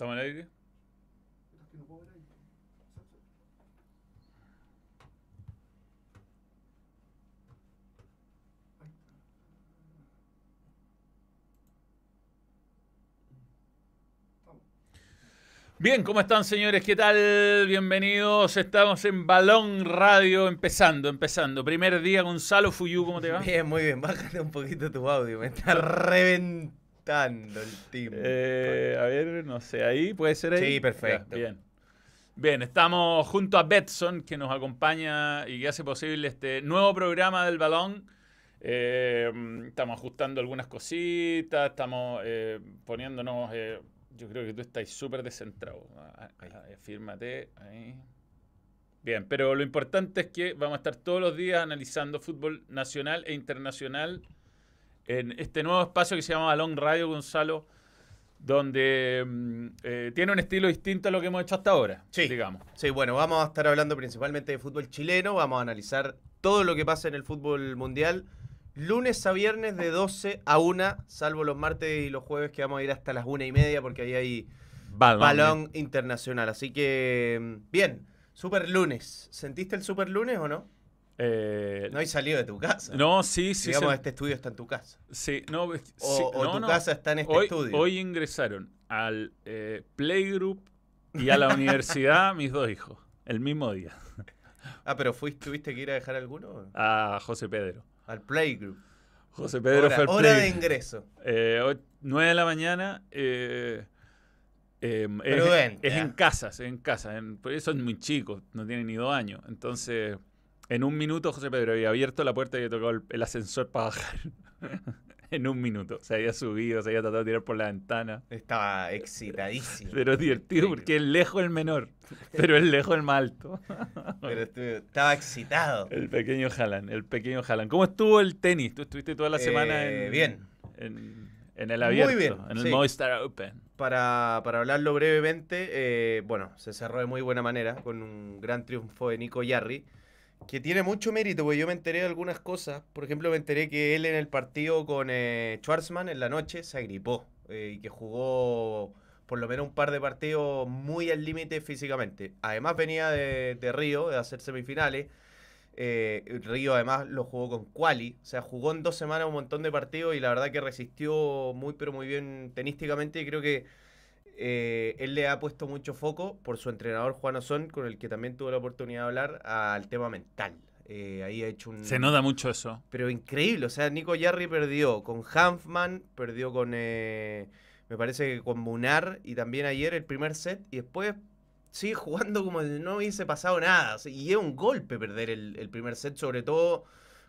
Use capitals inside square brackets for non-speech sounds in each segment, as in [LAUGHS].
¿Estamos al aire? Bien, ¿cómo están señores? ¿Qué tal? Bienvenidos. Estamos en Balón Radio, empezando, empezando. Primer día, Gonzalo Fuyú, ¿cómo te va? Bien, muy bien. Bájate un poquito tu audio, me está reventando el team. Eh, a ver, no sé, ahí puede ser ahí. Sí, perfecto. Ya, bien. Bien, estamos junto a Betson, que nos acompaña y que hace posible este nuevo programa del balón. Eh, estamos ajustando algunas cositas, estamos eh, poniéndonos. eh, yo creo que tú estás súper descentrado. Ah, ah, ah, Fírmate ahí. Bien, pero lo importante es que vamos a estar todos los días analizando fútbol nacional e internacional en este nuevo espacio que se llama Balón Radio, Gonzalo, donde mm, eh, tiene un estilo distinto a lo que hemos hecho hasta ahora, Sí. digamos. Sí, bueno, vamos a estar hablando principalmente de fútbol chileno. Vamos a analizar todo lo que pasa en el fútbol mundial. Lunes a viernes de 12 a 1, salvo los martes y los jueves que vamos a ir hasta las 1 y media porque ahí hay Balón. balón internacional. Así que, mm, bien, super lunes. ¿Sentiste el super lunes o no? Eh, No hay salido de tu casa. no, sí, sí. Digamos, se- este estudio está en tu casa. sí, no, es- O, sí, o no, tu no. casa está en este hoy, estudio. hoy ingresaron al eh, Playgroup y a la [LAUGHS] universidad mis dos hijos, el mismo día, Ah, pero fuiste, tuviste que ir a dejar alguno a José Pedro. al playgroup. José Pedro hora, fue al hora de ingreso. Eh, ocho- 9 de la mañana. eh, eh, es, Prudente, es en ¿eh? casas, en casa. En, por eso son muy chicos, no tienen ni dos años. Entonces, en un minuto José Pedro había abierto la puerta y había tocado el, el ascensor para bajar. [LAUGHS] en un minuto. Se había subido, se había tratado de tirar por la ventana. Estaba excitadísimo. Pero divertido porque es lejos el menor, pero es lejos el más alto. [LAUGHS] Pero estaba excitado. El pequeño Jalan, el pequeño Jalan. ¿Cómo estuvo el tenis? Tú estuviste toda la semana Eh, en, bien. en, en el Muy abierto, bien, en el sí. Movistar Open. Para, para hablarlo brevemente, eh, bueno, se cerró de muy buena manera con un gran triunfo de Nico Yarri, que tiene mucho mérito, porque yo me enteré de algunas cosas. Por ejemplo, me enteré que él en el partido con eh, Schwarzman en la noche se agripó eh, y que jugó por lo menos un par de partidos muy al límite físicamente. Además venía de, de Río, de hacer semifinales. Eh, Río además lo jugó con Quali, o sea, jugó en dos semanas un montón de partidos y la verdad que resistió muy pero muy bien tenísticamente y creo que eh, él le ha puesto mucho foco por su entrenador Juan Osón, con el que también tuve la oportunidad de hablar, al tema mental. Eh, ahí ha hecho un... Se nota mucho eso. Pero increíble, o sea, Nico Yarri perdió con Hanfman, perdió con, eh, me parece que con Munar y también ayer el primer set y después sigue jugando como si no hubiese pasado nada. o sea, y es un golpe perder el, el primer set, sobre todo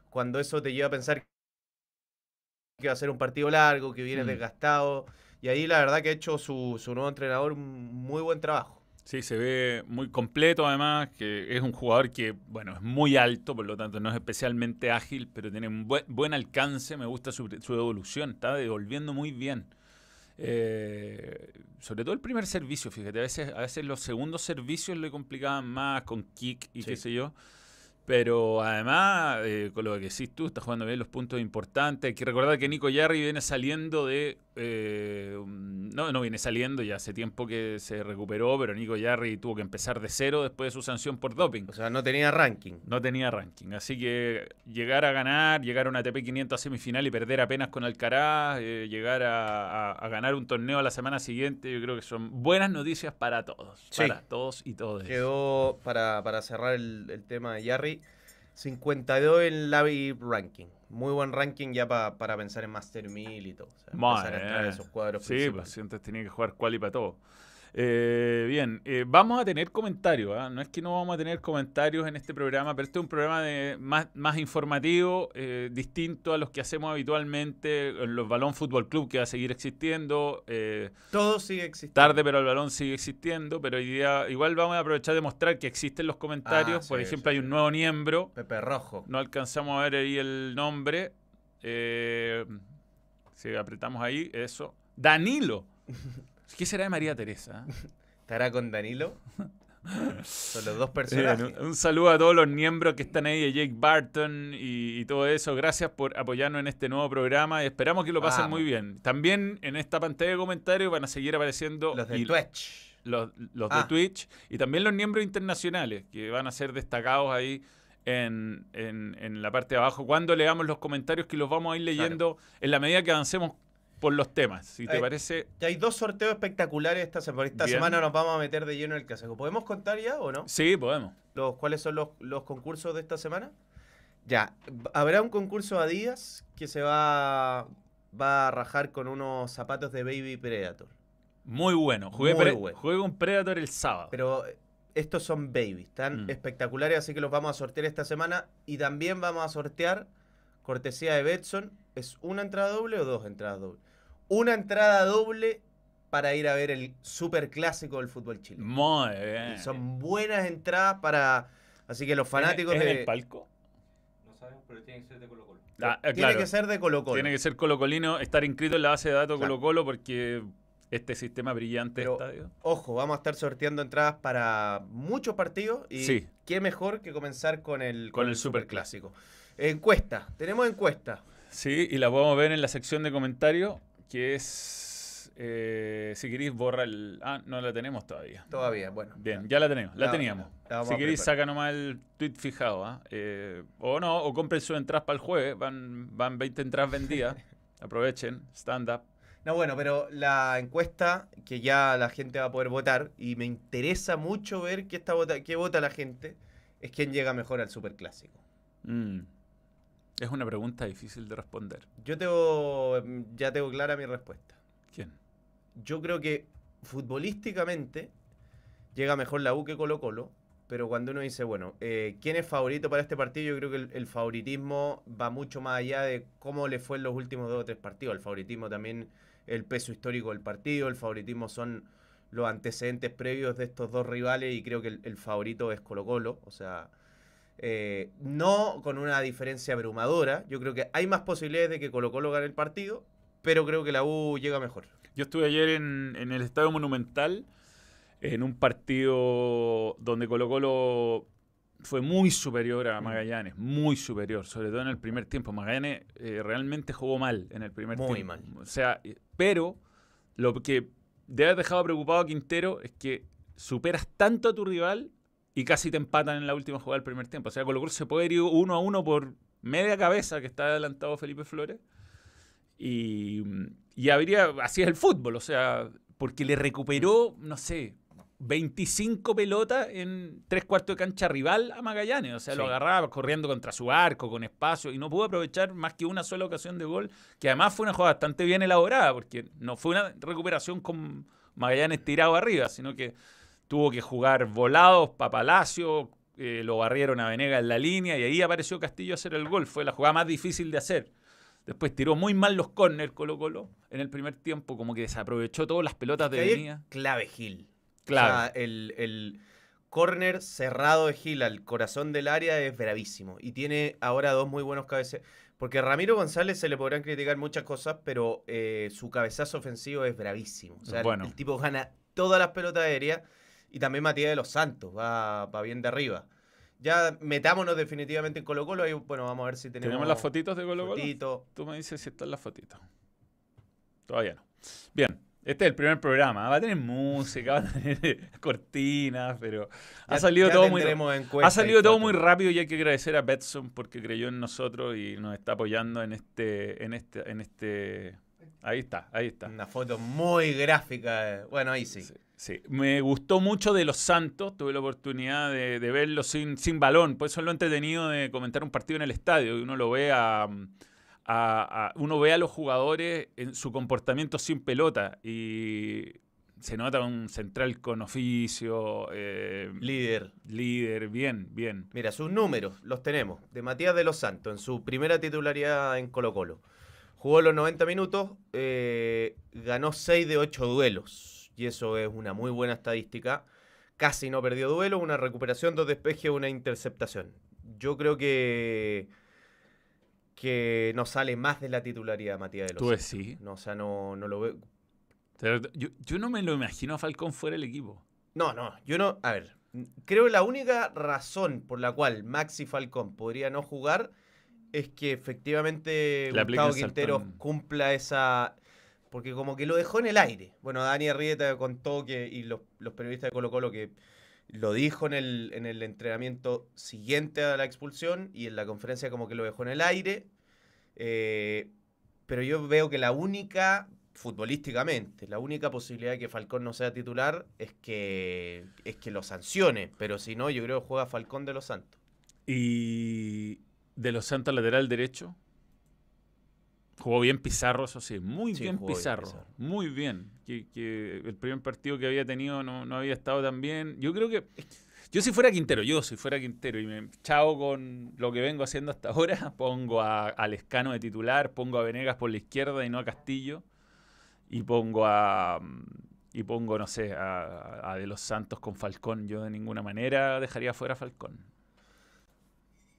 cuando eso te lleva a pensar que va a ser un partido largo, que viene Mm. desgastado. Y ahí la verdad que ha hecho su, su nuevo entrenador un muy buen trabajo. Sí, se ve muy completo además, que es un jugador que, bueno, es muy alto, por lo tanto no es especialmente ágil, pero tiene un buen, buen alcance, me gusta su, su evolución, está devolviendo muy bien. Eh, sobre todo el primer servicio, fíjate, a veces, a veces los segundos servicios le complicaban más con kick y Sí. qué sé yo. Pero además, eh, con lo que decís tú, está jugando bien los puntos importantes. Hay que recordar que Nico Yarri viene saliendo de. eh, no, no viene saliendo, ya hace tiempo que se recuperó, pero Nico Yarri tuvo que empezar de cero después de su sanción por doping. O sea, no tenía ranking. No tenía ranking. Así que llegar a ganar, llegar a una ATP 500 a semifinal y perder apenas con Alcaraz, eh, llegar a, a- a ganar un torneo a la semana siguiente, yo creo que son buenas noticias para todos. Sí. Para todos y todas. Quedó, para, para cerrar el, el tema de Yarri, 52 en Lavi Ranking. Muy buen ranking ya pa- para pensar en Master 1000 y todo. O sea, empezar a entrar en eh. esos cuadros Sí, principales. pues antes tenía que jugar quali para todo. Eh, bien, eh, vamos a tener comentarios. ¿ah? No es que no vamos a tener comentarios en este programa, pero este es un programa de más, más informativo, eh, distinto a los que hacemos habitualmente en los Balón Fútbol Club, que va a seguir existiendo. Todo sigue existiendo. tarde, pero el balón sigue existiendo. Pero hoy día, igual vamos a aprovechar de mostrar que existen los comentarios. Ah, Por ejemplo, sí, hay un nuevo miembro. Pepe Rojo. No alcanzamos a ver ahí el nombre. Si apretamos ahí, eso. Danilo. [LAUGHS] ¿Qué será de María Teresa? [LAUGHS] ¿Estará con Danilo? Son los dos [LAUGHS] personajes. Un, saludo a todos los miembros que están ahí, a Jake Barton y, y todo eso. Gracias por apoyarnos en este nuevo programa y esperamos que lo pasen muy bien. También en esta pantalla de comentarios van a seguir apareciendo Los de y- Twitch. los, los Ah. de Twitch y también los miembros internacionales que van a ser destacados ahí en, en- en la parte de abajo cuando leamos los comentarios que los vamos a ir leyendo en la medida que avancemos por los temas. Si te Ay. parece, Ya hay dos sorteos espectaculares esta semana. Esta Bien. semana nos vamos a meter de lleno en el casejo. ¿Podemos contar ya o no? sí, podemos. Los, ¿Cuáles son los, los concursos de esta semana? Ya, habrá un concurso a días que se va, va a rajar con unos zapatos de Baby Predator. Muy bueno. Jugué, Muy pre- bueno. jugué con Predator el sábado. Pero eh, estos son baby, están Mm. espectaculares, así que los vamos a sortear esta semana. Y también vamos a sortear, cortesía de Betson, ¿es una entrada doble o dos entradas dobles? Una entrada doble para ir a ver el super clásico del fútbol chileno. Muy bien. Y Son buenas entradas para... Así que los fanáticos ¿Es en de... el palco? No sabemos, pero tiene que ser de Colo Colo. Ah, eh, Tiene que ser de Colo Colo. Tiene que ser colocolino, estar inscrito en la base de datos Claro. Colo Colo porque este sistema brillante Pero- de estadio. Ojo, vamos a estar sorteando entradas para muchos partidos y Sí. qué mejor que comenzar con el, Con el superclásico. Encuesta, tenemos encuesta. Sí, y la podemos ver en la sección de comentarios, que es, eh, si queréis, borra el... Ah, no la tenemos todavía. Todavía, bueno. Bien, ya la tenemos, la La- teníamos. la si queréis, saca nomás el tweet fijado. ¿ah? Eh, o no, o compren sus entradas para el jueves, van, van 20 entradas vendidas. [LAUGHS] Aprovechen, stand up. No, bueno, pero la encuesta que ya la gente va a poder votar y me interesa mucho ver qué, está vota, qué vota la gente es quién llega mejor al superclásico. Mm. Es una pregunta difícil de responder. Yo tengo, ya tengo clara mi respuesta. ¿Quién? Yo creo que futbolísticamente llega mejor la U que Colo Colo, pero cuando uno dice, bueno, eh, ¿quién es favorito para este partido? Yo creo que el, el favoritismo va mucho más allá de cómo le fue en los últimos dos o tres partidos. El favoritismo también, el peso histórico del partido, el favoritismo son los antecedentes previos de estos dos rivales y creo que el, el favorito es Colo Colo, o sea... eh, no con una diferencia abrumadora, yo creo que hay más posibilidades de que Colo Colo gane el partido, pero creo que la U llega mejor. Yo estuve ayer en, en el Estadio Monumental en un partido donde Colo Colo fue muy superior a Mm. Magallanes, muy superior, sobre todo en el primer tiempo. Magallanes eh, realmente jugó mal en el primer Muy tiempo. mal. O sea, eh, pero lo que debe haber dejado preocupado a Quintero es que superas tanto a tu rival y casi te empatan en la última jugada del primer tiempo. O sea, Colo Colo se puede ir uno a uno por media cabeza que está adelantado Felipe Flores. Y, y habría, así es el fútbol, o sea, porque le recuperó, no sé, 25 pelotas en tres cuartos de cancha rival a Magallanes. O sea, lo agarraba corriendo contra su arco, con espacio, y no pudo aprovechar más que una sola ocasión de gol, que además fue una jugada bastante bien elaborada, porque no fue una recuperación con Magallanes tirado arriba, sino que tuvo que jugar volados para Palacio, eh, lo barrieron a Venega en la línea, y ahí apareció Castillo a hacer el gol. Fue la jugada más difícil de hacer. Después tiró muy mal los córner Colo Colo en el primer tiempo, como que desaprovechó todas las pelotas de venida. clave Gil. Claro. O sea, el, el córner cerrado de Gil al corazón del área es bravísimo. Y tiene ahora dos muy buenos cabeceos. Porque a Ramiro González se le podrán criticar muchas cosas, pero eh, su cabezazo ofensivo es bravísimo. O sea, el- el, tipo gana todas las pelotas aéreas. Y también Matías de los Santos va, va bien de arriba. Ya metámonos definitivamente en Colo Colo. Ahí, bueno, vamos a ver si tenemos, ¿Tenemos las fotitos de Colo Colo? fotito. Tú me dices si están las fotitos. Todavía no. Bien, este es el primer programa. Va a tener música, [LAUGHS] va a tener cortinas, pero ha Ya- salido ya todo muy tendremos Ha encuestas y salido todo fotos. muy rápido y hay que agradecer a Betson porque creyó en nosotros y nos está apoyando en este, en este, en este. Ahí está, ahí está. Una foto muy gráfica. eh. Bueno, ahí sí. Sí, sí. Me gustó mucho de los Santos, tuve la oportunidad de, de verlo sin, sin balón, por eso es lo entretenido de comentar un partido en el estadio, y uno lo ve a, a- a- uno ve a los jugadores en su comportamiento sin pelota y se nota un central con oficio, eh, Líder. líder, bien, bien. Mira, sus números los tenemos. De Matías de los Santos, en su primera titularidad en Colo Colo. Jugó los 90 minutos, eh, ganó 6 de 8 duelos. Y eso es una muy buena estadística. Casi no perdió duelo, una recuperación, dos despejes, una interceptación. Yo creo que, que no sale más de la titularidad Matías de los Tú sí. No, o sea, no, no lo veo. Yo, yo no me lo imagino a Falcón fuera del equipo. No, no, yo no. A ver, creo que la única razón por la cual Maxi Falcón podría no jugar es que efectivamente Le Gustavo el Quintero saltón. cumpla esa... Porque como que lo dejó en el aire. Bueno, Dani Arrieta contó que, y los, los periodistas de Colo Colo que lo dijo en el, en el entrenamiento siguiente a la expulsión y en la conferencia como que lo dejó en el aire. Eh, pero yo veo que la única, futbolísticamente, la única posibilidad de que Falcón no sea titular es que, es que lo sancione. Pero si no, yo creo que juega Falcón de los Santos. Y de los Santos lateral derecho. Jugó bien Pizarro, eso sí, muy Sí, bien Pizarro, Pizarro. muy bien. Que, que el primer partido que había tenido no, no había estado tan bien. Yo creo que yo si fuera Quintero, yo si fuera Quintero y me chao con lo que vengo haciendo hasta ahora, [LAUGHS] pongo a, a Lescano de titular, pongo a Venegas por la izquierda y no a Castillo y pongo a y pongo no sé a, a De los Santos con Falcón. Yo de ninguna manera dejaría fuera a Falcón.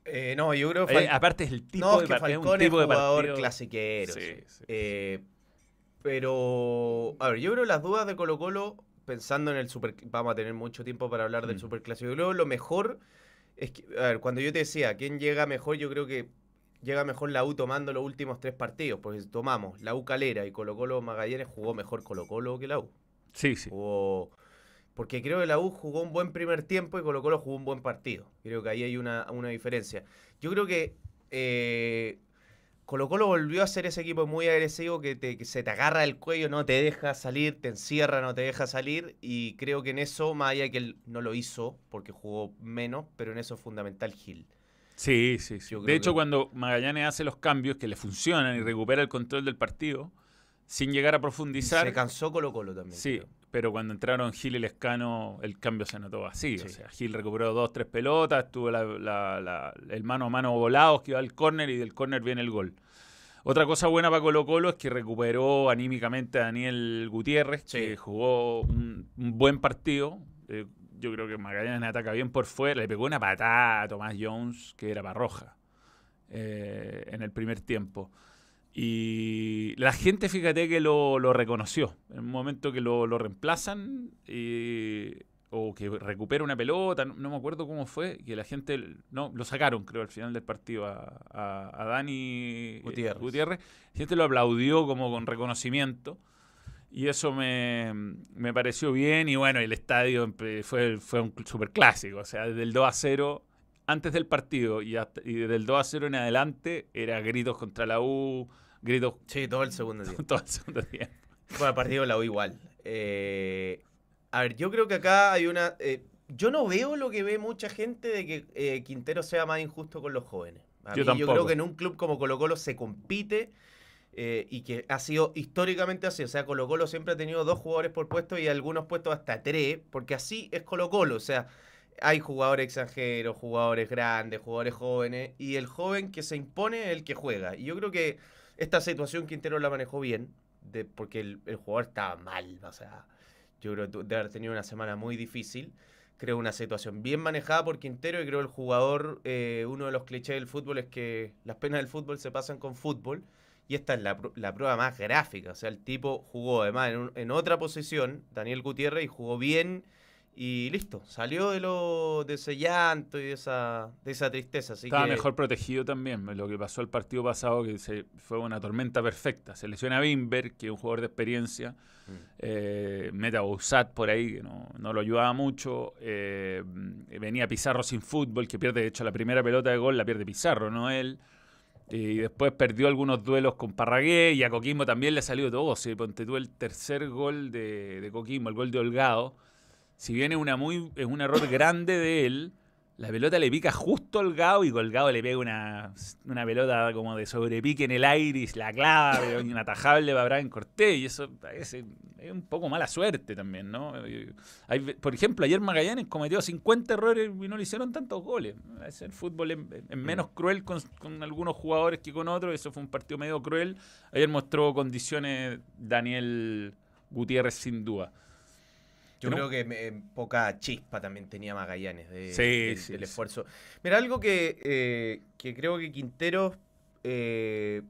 Eh, no, yo creo que Eh, aparte es el tipo no, de es un es tipo de jugador partido- clasiquero. Sí, sí. sí. Eh, pero, a ver, yo creo las dudas de Colo Colo, pensando en el super, vamos a tener mucho tiempo para hablar del Mm. superclásico. Yo creo lo mejor es que, a ver, cuando yo te decía, ¿quién llega mejor? Yo creo que llega mejor la U tomando los últimos tres partidos, porque si tomamos la U Calera y Colo Colo Magallanes, jugó mejor Colo Colo que la U. Sí, sí. Jugó- porque creo que la U jugó un buen primer tiempo y Colo Colo jugó un buen partido. Creo que ahí hay una, una diferencia. Yo creo que eh, Colo Colo volvió a ser ese equipo muy agresivo que, te- que se te agarra el cuello, no te deja salir, te encierra, no te deja salir. Y creo que en eso, más allá que él no lo hizo porque jugó menos, pero en eso es fundamental Gil. Sí, sí, sí. De hecho, que- cuando Magallanes hace los cambios que le funcionan y recupera el control del partido, sin llegar a profundizar. se cansó Colo Colo también. Sí, creo. Pero cuando entraron Gil y Lescano, el cambio se notó así. O sea, Gil recuperó dos, tres pelotas, tuvo la- la- la- el mano a mano volados que iba al córner y del córner viene el gol. Otra cosa buena para Colo Colo es que recuperó anímicamente a Daniel Gutiérrez, Sí. que jugó un, un buen partido. Eh, yo creo que Magallanes ataca bien por fuera. Le pegó una patada a Tomás Jones, que era para roja, eh, en el primer tiempo. Y la gente, fíjate que lo, lo reconoció. En un momento que lo, lo reemplazan y- o que recupera una pelota, no, no me acuerdo cómo fue, que la gente, no, lo sacaron creo al final del partido a, a- a Dani eh, Gutiérrez. La gente lo aplaudió como con reconocimiento. Y eso me, me pareció bien. Y bueno, el estadio fue, fue un super clásico. O sea, desde el 2 a 0, antes del partido y, hasta- y desde el 2 a 0 en adelante, era gritos contra la U, gritos Sí, todo el segundo tiempo. [LAUGHS] todo el segundo tiempo. Bueno, el partido la U igual. Eh, a ver, yo creo que acá hay una. eh, yo no veo lo que ve mucha gente de que eh, Quintero sea más injusto con los jóvenes. A Yo mí, yo creo que en un club como Colo Colo se compite eh, y que ha sido históricamente así. O sea, Colo Colo siempre ha tenido dos jugadores por puesto y algunos puestos hasta tres, porque así es Colo Colo. O sea, hay jugadores extranjeros, jugadores grandes, jugadores jóvenes, y el joven que se impone es el que juega. Y yo creo que esta situación Quintero la manejó bien, de, porque el, jugador estaba mal. O sea, yo creo debe haber tenido una semana muy difícil. Creo una situación bien manejada por Quintero y creo el jugador, eh, uno de los clichés del fútbol es que las penas del fútbol se pasan con fútbol. Y esta es la, la prueba más gráfica. O sea, el tipo jugó además en, en otra posición, Daniel Gutiérrez, y jugó bien y listo. Salió de, lo, de ese llanto y de esa, de esa tristeza. Así Estaba que, mejor protegido también. Lo que pasó el partido pasado, que se, fue una tormenta perfecta. Se lesiona a Bimber, que es un jugador de experiencia. Mm. Eh, mete a Bouzat por ahí, que no, no lo ayudaba mucho. Eh, venía Pizarro sin fútbol, que pierde, de hecho, la primera pelota de gol la pierde Pizarro, no él. Y después perdió algunos duelos con Parragué y a Coquimbo también le salió todo. Si ponte tú el tercer gol de, de Coquimbo, el gol de Holgado. Si bien es, una muy, es un error grande de él, la pelota le pica justo a Holgado y Holgado le pega una, una pelota como de sobrepique en el aire y la clava, pero [LAUGHS] inatajable para Brian Cortés. Y eso es, es un poco mala suerte también, ¿no? Hay por ejemplo, ayer Magallanes cometió 50 errores y no le hicieron tantos goles. El fútbol es, es menos cruel con, con algunos jugadores que con otros. Eso fue un partido medio cruel. Ayer mostró condiciones Daniel Gutiérrez sin duda. Yo ¿no? creo que me- poca chispa también tenía Magallanes de, Sí, del, sí, del sí. esfuerzo. Mira, algo que, eh, que creo que Quintero. eh,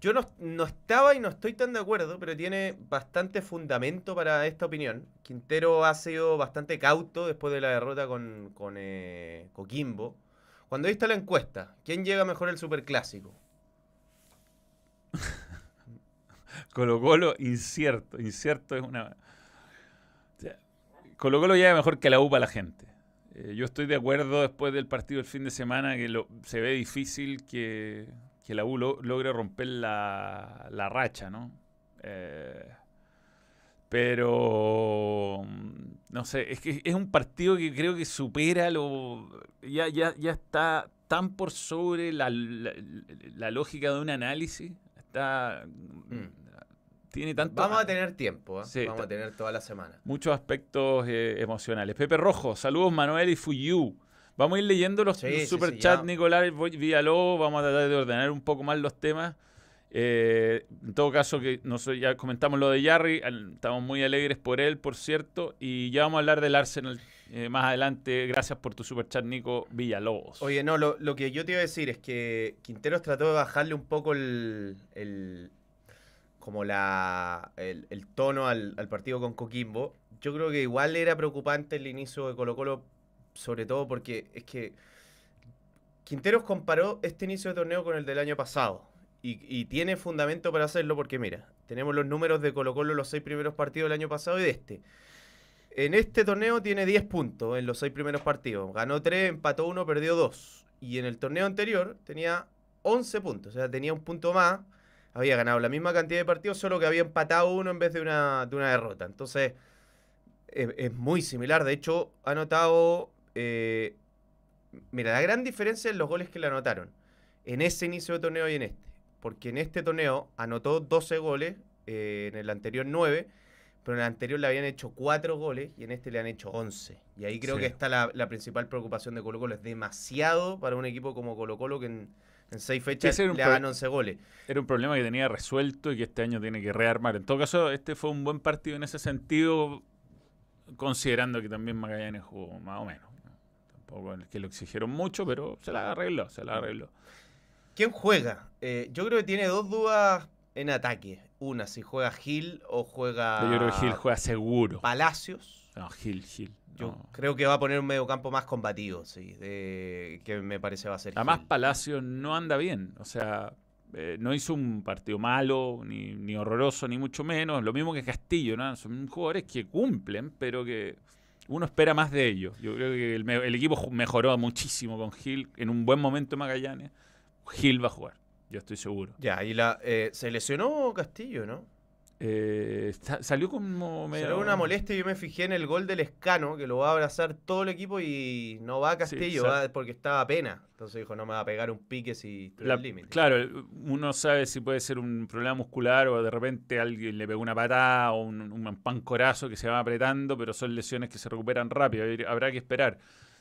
Yo no, no estaba y no estoy tan de acuerdo, pero tiene bastante fundamento para esta opinión. Quintero ha sido bastante cauto después de la derrota con, con eh, Coquimbo. Cuando ahí está la encuesta, ¿quién llega mejor al Superclásico? [LAUGHS] Colo Colo, incierto. Incierto es una. Colo Colo llega mejor que la U para la gente. Eh, yo estoy de acuerdo después del partido del fin de semana que lo- se ve difícil que, que la U lo- logre romper la, la racha, ¿no? Eh, pero mm, no sé, es que es un partido que creo que supera lo. Ya, ya, ya está tan por sobre la, la- la lógica de un análisis. Está. Tiene tanto. Vamos a tener tiempo, ¿eh? Sí, vamos a tener toda la semana. muchos aspectos eh, emocionales. Pepe Rojo, saludos Manuel y Fuyu. Vamos a ir leyendo los, Sí, los ya. Nicolás Villalobos. Vamos a tratar de ordenar un poco más los temas. Eh, en todo caso, que no sé, ya comentamos lo de Yarry. al- Estamos muy alegres por él, por cierto. Y ya vamos a hablar del Arsenal eh, más adelante. Gracias por tu superchat, Nico Villalobos. Oye, no, lo, lo que yo te iba a decir es que Quinteros trató de bajarle un poco el. el- como la. el, el tono al, al partido con Coquimbo. Yo creo que igual era preocupante el inicio de Colo Colo, sobre todo porque es que Quinteros comparó este inicio de torneo con el del año pasado. Y, y tiene fundamento para hacerlo porque, mira, tenemos los números de Colo Colo en los seis primeros partidos del año pasado y de este. En este torneo tiene 10 puntos en los seis primeros partidos. Ganó 3, empató 1, perdió 2. Y en el torneo anterior tenía 11 puntos. O sea, tenía un punto más. Había ganado la misma cantidad de partidos, solo que había empatado uno en vez de una, de una derrota. Entonces, es, es muy similar. De hecho, ha anotado... eh, mira, la gran diferencia en los goles que le anotaron. En ese inicio de torneo y en este. Porque en este torneo anotó 12 goles, eh, en el anterior 9, pero en el anterior le habían hecho 4 goles y en este le han hecho 11. Y ahí creo Sí. que está la, la principal preocupación de Colo Colo. Es demasiado para un equipo como Colo Colo que en, en 6 fechas ese era un le hagan 11 goles. Era un problema que tenía resuelto y que este año tiene que rearmar. En todo caso, este fue un buen partido en ese sentido, considerando que también Magallanes jugó más o menos. ¿no? Tampoco es que lo exigieron mucho, pero se la arregló, se la arregló. ¿Quién juega? Eh, yo creo que tiene dos dudas en ataque. Una, si juega Gil o juega Yo creo que Gil juega seguro. Palacios. No, Gil, Gil. Yo no. creo que va a poner un mediocampo más combativo, sí. de- que me parece va a ser Además, Gil. Palacio no anda bien. O sea, eh, no hizo un partido malo, ni, ni horroroso, ni mucho menos. Lo mismo que Castillo, ¿no? Son jugadores que cumplen, pero que uno espera más de ellos. Yo creo que el, el equipo mejoró muchísimo con Gil. En un buen momento Magallanes, Gil va a jugar. Yo estoy seguro. Ya, y la, eh, se lesionó Castillo, ¿no? Eh, sa- salió como medio... Será una molestia. Yo me fijé en el gol del Escano, que lo va a abrazar todo el equipo y no va a Castillo, sa- va porque estaba a pena. Entonces dijo, no me va a pegar un pique si estoy La- límite. claro, uno sabe si puede ser un problema muscular o de repente alguien le pegó una patada o un, un pancorazo que se va apretando, pero son lesiones que se recuperan rápido. Habrá que esperar.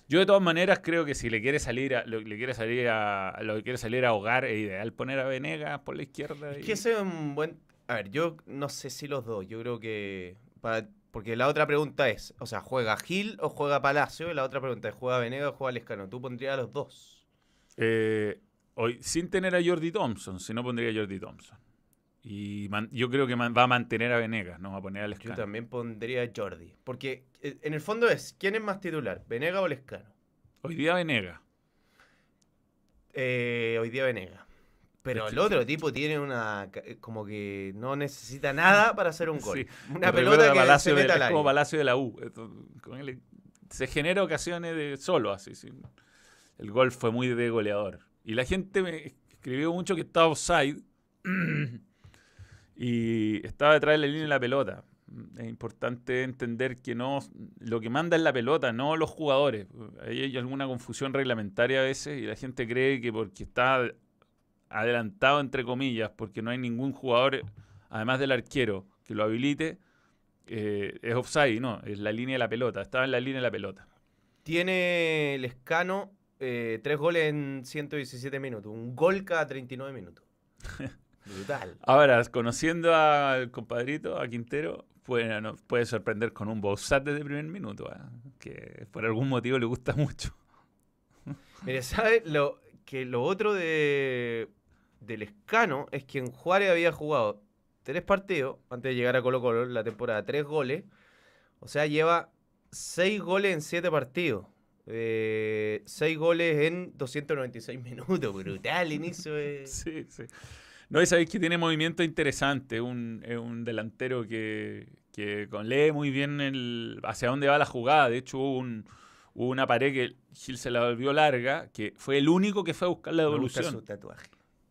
Yo de todas maneras creo que si le quiere salir a, lo, le quiere salir a, lo que quiere salir a ahogar es ideal poner a Venegas por la izquierda. Es y- que ese es un buen... A ver, yo no sé si los dos. Yo creo que... para- Porque la otra pregunta es, o sea, ¿juega Gil o juega Palacio? Y la otra pregunta es, ¿juega Venegas o juega Lescano? Tú pondrías a los dos. Eh, hoy, sin tener a Jordi Thompson, si no pondría a Jordi Thompson. Y man- yo creo que man- va a mantener a Venegas, no va a poner al Yo Escano. también pondría a Jordi. Porque eh, en el fondo es, ¿quién es más titular? ¿Venegas o Lescano? Hoy día Venegas. Eh, hoy día Venegas. Pero Es el otro tipo tiene una... eh, como que no necesita [LAUGHS] nada para hacer un gol. Sí, Una pelota que Palacio se de- al es como. Palacio de la U. Esto, con él se genera ocasiones de solo así. sin- el gol fue muy de goleador. Y la gente me escribió mucho que estaba offside [CLEARS THROAT] y estaba detrás de la línea de la pelota. Es importante entender que no lo que manda es la pelota, no los jugadores. Ahí hay alguna confusión reglamentaria a veces y la gente cree que porque está adelantado, entre comillas, porque no hay ningún jugador, además del arquero, que lo habilite, eh, es offside. No, es la línea de la pelota. Estaba en la línea de la pelota. Tiene Lescano eh, tres goles en 117 minutos. Un gol cada 39 minutos. [LAUGHS] Brutal. Ahora, conociendo al compadrito, a Quintero, puede, no- puede sorprender con un Bowsat desde el primer minuto, ¿eh? que por algún motivo le gusta mucho. Mire, ¿sabe lo, que lo otro de, del escano es que en Juárez había jugado tres partidos antes de llegar a Colo Colo la temporada, tres goles. O sea, lleva seis goles en siete partidos. Eh, seis goles en 296 [LAUGHS] minutos. Brutal inicio. de- [LAUGHS] Sí, sí. No, y sabéis que tiene movimiento interesante. Un, es un delantero que, que con- lee muy bien el, hacia dónde va la jugada. De hecho, hubo, un- hubo una pared que Gil se la volvió larga, que fue el único que fue a buscar la Me gusta devolución. su tatuaje.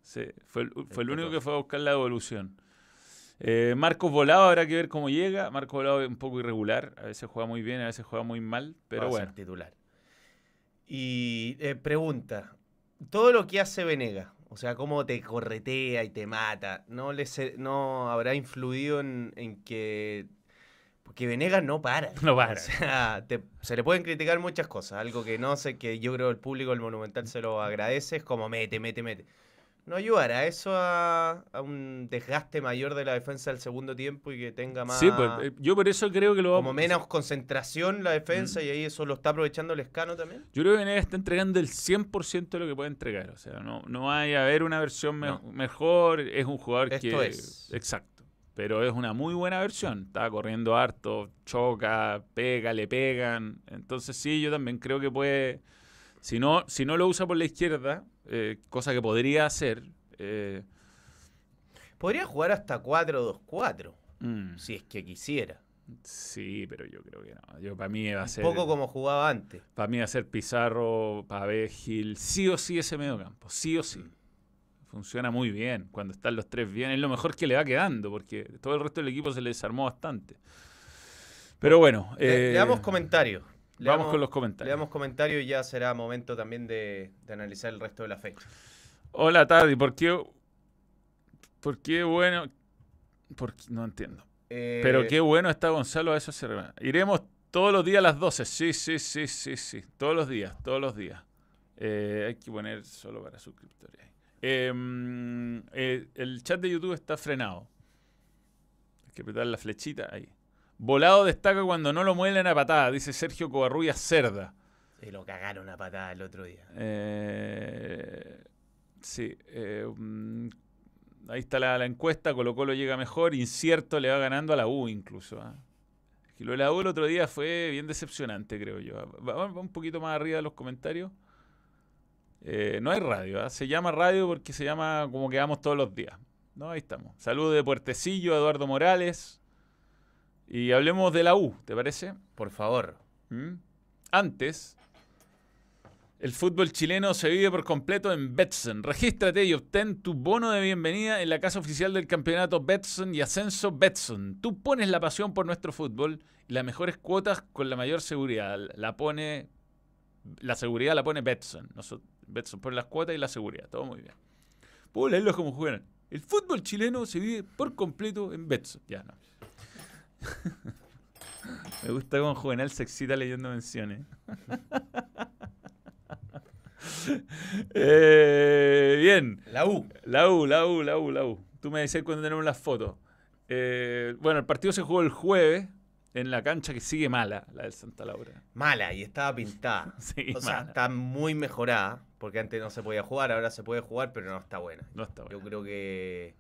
Sí, fue el, fue el El único que fue a buscar la devolución. Eh, Marcos Volado, habrá que ver cómo llega. Marcos Volado es un poco irregular. A veces juega muy bien, a veces juega muy mal. Pero Va a ser bueno. titular. Y eh, pregunta, todo lo que hace Venega, o sea, cómo te corretea y te mata, ¿no, le se- no habrá influido en, en que... Porque Venegas no para. [LAUGHS] No para. O sea, te- se le pueden criticar muchas cosas. Algo que no sé, que yo creo el público del Monumental se lo agradece, es como mete, mete, mete. ¿No ayudará eso a, a un desgaste mayor de la defensa del segundo tiempo y que tenga más... Sí, pues, eh, yo por eso creo que lo va como menos concentración la defensa Mm. y ahí eso lo está aprovechando el escano también. Yo creo que Venegas está entregando el 100% de lo que puede entregar. O sea, no, no hay a haber una versión me- No. mejor. Es un jugador Esto que. es. Exacto. Pero es una muy buena versión. Está corriendo harto, choca, pega, le pegan. Entonces, sí, yo también creo que puede. Si no, si no lo usa por la izquierda, eh, cosa que podría hacer. eh, Podría jugar hasta 4-2-4, mm, si es que quisiera. sí, pero yo creo que no. Yo, para mí va a Un ser. poco como jugaba antes. Para mí va a ser Pizarro, Pavé, Gil, sí o sí ese medio campo, sí o sí. Funciona muy bien. Cuando están los tres bien, es lo mejor que le va quedando, porque todo el resto del equipo se le desarmó bastante. Pero bueno, Le, eh, le damos comentarios. Vamos con los Le comentarios. damos comentarios y ya será momento también de, de analizar el resto de la fecha. Hola, Tadi, ¿por qué? ¿Por qué bueno? por no entiendo. Eh, Pero qué bueno está Gonzalo, a eso se remata. Iremos todos los días a las 12. Sí, sí, sí, sí, sí. Todos los días, todos los días. Eh, hay que poner solo para suscriptores. mm, eh, el chat de YouTube está frenado. Hay que apretar la flechita ahí. Volado destaca cuando no lo muelen a patada, dice Sergio Covarrubias Cerda. Se lo cagaron a patada el otro día. Eh, sí. eh, mm, ahí está la, la encuesta. Colo Colo llega mejor. Incierto le va ganando a la U incluso. ¿ah? Lo de la U el otro día fue bien decepcionante, creo yo. Va, va- un poquito más arriba de los comentarios. Eh, no hay radio. ¿ah? Se llama radio porque se llama como que vamos todos los días. No, ahí estamos. Saludos de Puertecillo, a Eduardo Morales. Y hablemos de la U, ¿te parece? Por favor. ¿Mm? Antes, el fútbol chileno se vive por completo en Betson. Regístrate y obtén tu bono de bienvenida en la casa oficial del campeonato Betson y Ascenso Betson. Tú pones la pasión por nuestro fútbol y las mejores cuotas con la mayor seguridad. La pone. La seguridad la pone Betson. Nosotros, Betson pone las cuotas y la seguridad. Todo muy bien. Puedo leerlos como juegan. El fútbol chileno se vive por completo en Betson. Ya no. [LAUGHS] Me gusta cómo Juvenal se excita leyendo menciones. [LAUGHS] Eh, bien, La U. la U, la U, la U, la U. Tú me dices cuando tenemos las fotos. Eh, bueno, el partido se jugó el jueves en la cancha que sigue mala, la del Santa Laura. Mala y estaba pintada. [LAUGHS] Sí, O sea, mala. está muy mejorada. Porque antes no se podía jugar, ahora se puede jugar, pero no está buena. No está bueno. Yo creo que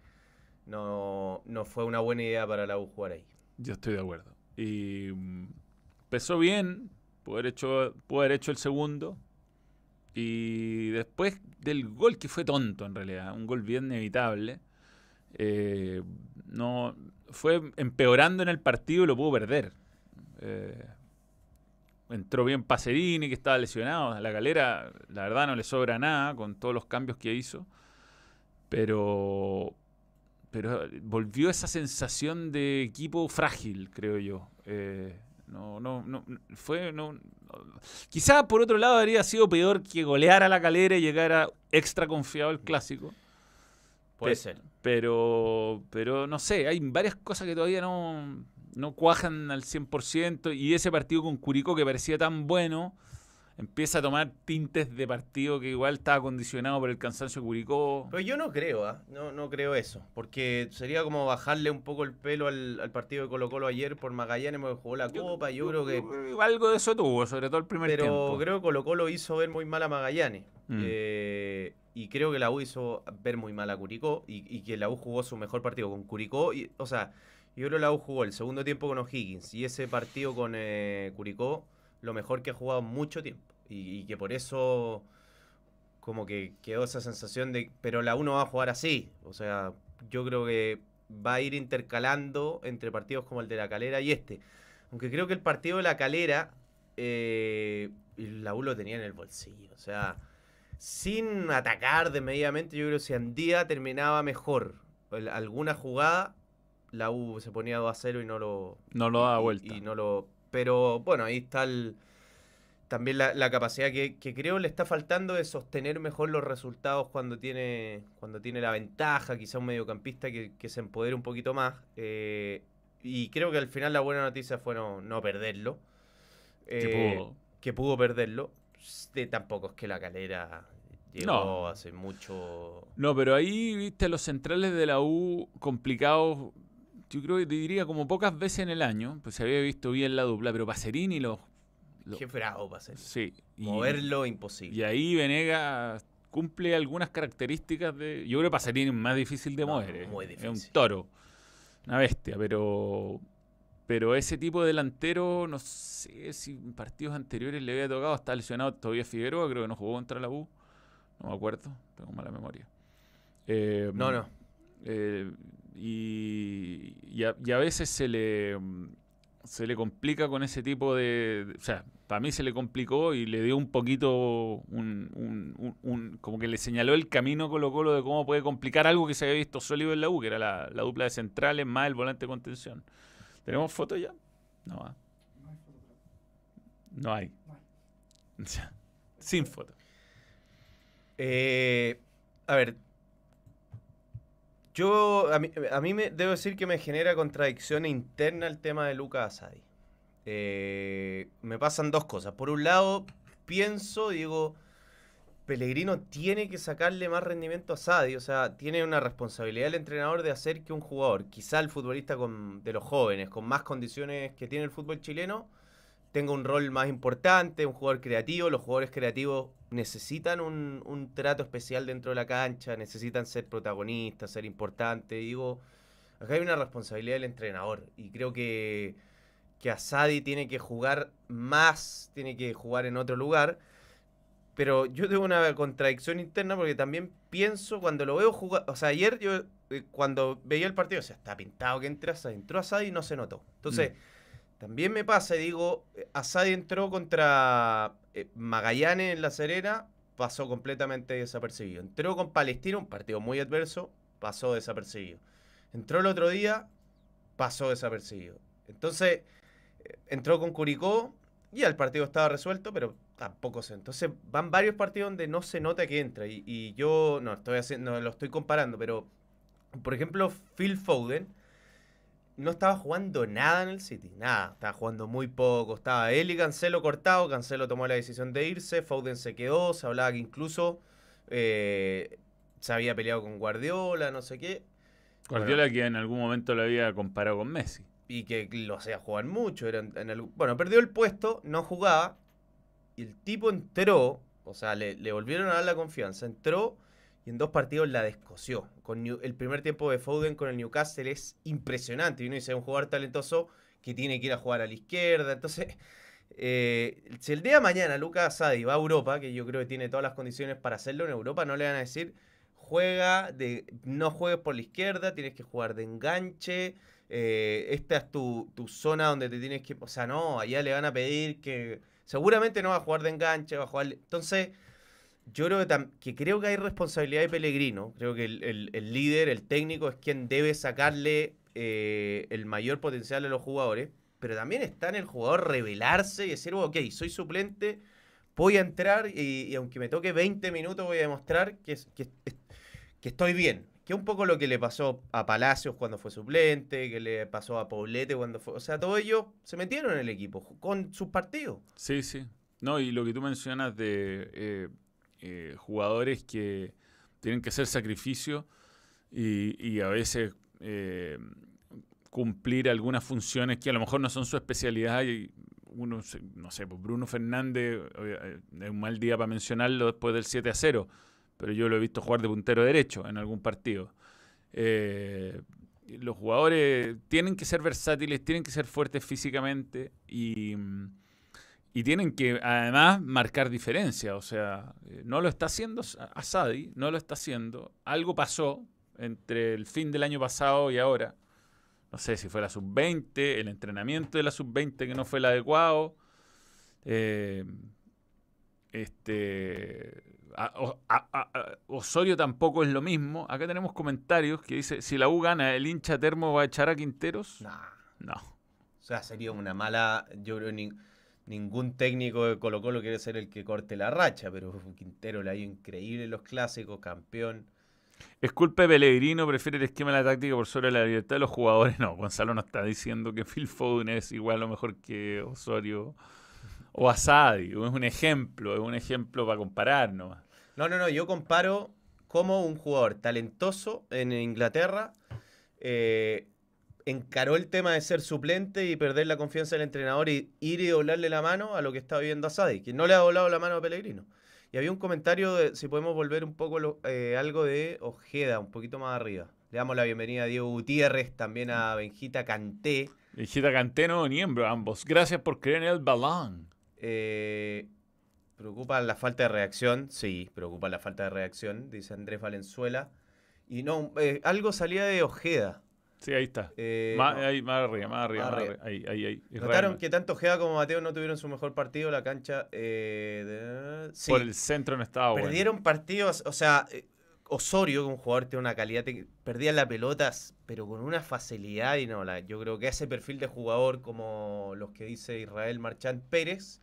no, no fue una buena idea para la U jugar ahí. Yo estoy de acuerdo. Y mm, empezó bien, pudo haber, hecho, haber hecho el segundo. Y después del gol, que fue tonto en realidad, un gol bien inevitable, eh, no, fue empeorando en el partido y lo pudo perder. Eh, entró bien Pacerini, que estaba lesionado. A la galera, la verdad, no le sobra nada con todos los cambios que hizo. Pero pero volvió esa sensación de equipo frágil, creo yo. Eh, no, no, no, fue, no, no- quizá por otro lado habría sido peor que golear a la calera y llegar a extra confiado al clásico. Puede Pe- ser. Pero, pero no sé, hay varias cosas que todavía no, no cuajan al 100% y ese partido con Curicó que parecía tan bueno, empieza a tomar tintes de partido que igual estaba condicionado por el cansancio de Curicó. Pero yo no creo, ¿ah? no, no creo eso. Porque sería como bajarle un poco el pelo al, al partido de Colo Colo ayer por Magallanes, porque jugó la Copa. Yo, creo que. Algo de eso tuvo, sobre todo el primer pero tiempo. creo que Colo Colo hizo ver muy mal a Magallanes. Mm. Eh, y creo que la U hizo ver muy mal a Curicó. Y, y que la U jugó su mejor partido con Curicó. Y, o sea, yo creo que la U jugó el segundo tiempo con O'Higgins. Y ese partido con eh, Curicó, lo mejor que ha jugado en mucho tiempo. Y, y que por eso como que quedó esa sensación de, pero la U no va a jugar así. O sea, yo creo que va a ir intercalando entre partidos como el de la Calera y este. Aunque creo que el partido de la Calera, eh, la U lo tenía en el bolsillo. O sea, sin atacar desmedidamente, yo creo que si Andía terminaba mejor alguna jugada, la U se ponía 2 a 0 y no lo, No lo da y- vuelta. Y, no lo. Pero bueno, ahí está el- también la, la capacidad que, que creo le está faltando de sostener mejor los resultados cuando tiene, cuando tiene la ventaja, quizá un mediocampista que, que se empodere un poquito más. eh, y creo que al final la buena noticia fue no, no perderlo. que eh, pudo. que pudo perderlo. De, tampoco es que la calera llegó No. hace mucho. No, pero ahí, viste, los centrales de la U complicados, yo creo que te diría como pocas veces en el año, pues se había visto bien la dupla, pero Pacerini los... los- Qué bravo hacer. sí. y- Moverlo imposible. Y ahí Venegas cumple algunas características de... Yo creo que Pacerini es más difícil de No, mover. eh. muy Es un difícil. toro. Una bestia, pero... Pero ese tipo de delantero, no sé si en partidos anteriores le había tocado. Está lesionado todavía Figueroa, creo que no jugó contra la U. No me acuerdo, tengo mala memoria. Eh, No, no. eh, y, y a, y a veces se le, mm, se le complica con ese tipo de, de- O sea, para mí se le complicó y le dio un poquito. Un, un- un- un- como que le señaló el camino Colo Colo de cómo puede complicar algo que se había visto sólido en la U, que era la, la dupla de centrales más el volante de contención. ¿Tenemos fotos ya? No, ah. no hay. [LAUGHS] Sin foto. Eh, a ver. Yo, a mí, me, debo decir que me genera contradicción interna el tema de Lucas Asadi. Eh, me pasan dos cosas. Por un lado, pienso, digo, Pellegrino tiene que sacarle más rendimiento a Asadi. O sea, tiene una responsabilidad el entrenador de hacer que un jugador, quizá el futbolista de los jóvenes, con más condiciones que tiene el fútbol chileno, tenga un rol más importante, un jugador creativo. Los jugadores creativos necesitan un, un trato especial dentro de la cancha, necesitan ser protagonistas, ser importantes. Digo, acá hay una responsabilidad del entrenador y creo que, que Asadi tiene que jugar más, tiene que jugar en otro lugar. Pero yo tengo una contradicción interna porque también pienso cuando lo veo jugar. O sea, ayer yo eh, cuando veía el partido, o sea, está pintado que entra Asadi. Entró Asadi y no se notó. Entonces, también me pasa y digo, eh, Asadi entró contra eh, Magallanes en La Serena, pasó completamente desapercibido. Entró con Palestina, un partido muy adverso, pasó desapercibido. Entró el otro día, pasó desapercibido. Entonces, eh, entró con Curicó y el partido estaba resuelto, pero tampoco se. Entonces, van varios partidos donde no se nota que entra. Y, y yo no estoy haciendo, no lo estoy comparando, pero por ejemplo, Phil Foden no estaba jugando nada en el City, nada, estaba jugando muy poco, estaba él y Cancelo cortado, Cancelo tomó la decisión de irse, Foden se quedó, se hablaba que incluso eh, se había peleado con Guardiola, no sé qué, Guardiola que en algún momento lo había comparado con Messi. y que lo hacía jugar mucho, era en- en el- bueno, perdió el puesto, no jugaba, y el tipo entró, o sea, le, le volvieron a dar la confianza, entró y en dos partidos la descoció. Con el primer tiempo de Foden con el Newcastle es impresionante. Y uno dice, un jugador talentoso que tiene que ir a jugar a la izquierda. Entonces, [LAUGHS] eh, si el día de mañana Lucas Asadi va a Europa, que yo creo que tiene todas las condiciones para hacerlo en Europa, no le van a decir, juega no juegues por la izquierda, tienes que jugar de enganche. eh, esta es tu, tu zona donde te tienes que... O sea, no, allá le van a pedir que... Seguramente no va a jugar de enganche, va a jugar... Entonces, yo creo que, que creo que hay responsabilidad de Pellegrino. Creo que el, el- el líder, el técnico, es quien debe sacarle eh, el mayor potencial a los jugadores. Pero también está en el jugador revelarse y decir, ok, soy suplente, voy a entrar y, y aunque me toque 20 minutos voy a demostrar que, que, que estoy bien. Que un poco lo que le pasó a Palacios cuando fue suplente, que le pasó a Poblete cuando fue... O sea, todos ellos se metieron en el equipo con sus partidos. Sí, sí. No, y lo que tú mencionas de eh, eh, jugadores que tienen que hacer sacrificio y, a veces eh, cumplir algunas funciones que a lo mejor no son su especialidad uno, no sé, pues Bruno Fernández, eh, es un mal día para mencionarlo después del 7 a 0, pero yo lo he visto jugar de puntero derecho en algún partido. Los jugadores tienen que ser versátiles, tienen que ser fuertes físicamente y, mm, y tienen que además marcar diferencia. O sea, eh, no lo está haciendo Sa- Asadi, no lo está haciendo. Algo pasó entre el fin del año pasado y ahora. No sé si fue la sub-20, el entrenamiento de la sub-20 que no fue el adecuado. Eh, este, a- o- a- a- a- Osorio tampoco es lo mismo. Acá tenemos comentarios que dice, si la U gana, ¿el hincha termo va a echar a Quinteros? Nah. No. O sea, sería una mala. Yo creo ningún técnico de Colo Colo quiere ser el que corte la racha, pero Quintero le ha ido increíble en los clásicos, campeón. ¿Es culpa de Pellegrino? ¿Prefiere el esquema de la táctica por sobre la libertad de los jugadores? [LAUGHS] No, Gonzalo no está diciendo que Phil Foden es igual o mejor que Osorio o Asadi. Es un ejemplo, es un ejemplo para comparar nomás. No, no, no, yo comparo cómo un jugador talentoso en Inglaterra eh, encaró el tema de ser suplente y perder la confianza del entrenador y ir y doblarle la mano a lo que está viviendo Asadi, que no le ha doblado la mano a Pellegrino. Y había un comentario de si podemos volver un poco lo- eh, algo de Ojeda, un poquito más arriba. Le damos la bienvenida a Diego Gutiérrez, también a Benjita Canté. Hijita Canteno, miembro ambos. Gracias por creer en el balón. Eh, preocupa la falta de reacción, sí, preocupa la falta de reacción, dice Andrés Valenzuela. Y no, eh, algo salía de Ojeda. Sí, ahí está. Eh, más, no. ahí, más arriba, más arriba, Más más arriba. Ahí, ahí, Notaron que tanto Ojeda como Mateo no tuvieron su mejor partido. La cancha eh, de- sí, Por el centro no estaba bueno. perdieron partidos. O sea, eh, Osorio, como jugador, tiene una calidad. te- Perdía la pelota, pero con una facilidad. Y no, la, yo creo que ese perfil de jugador, como los que dice Israel Marchand Pérez,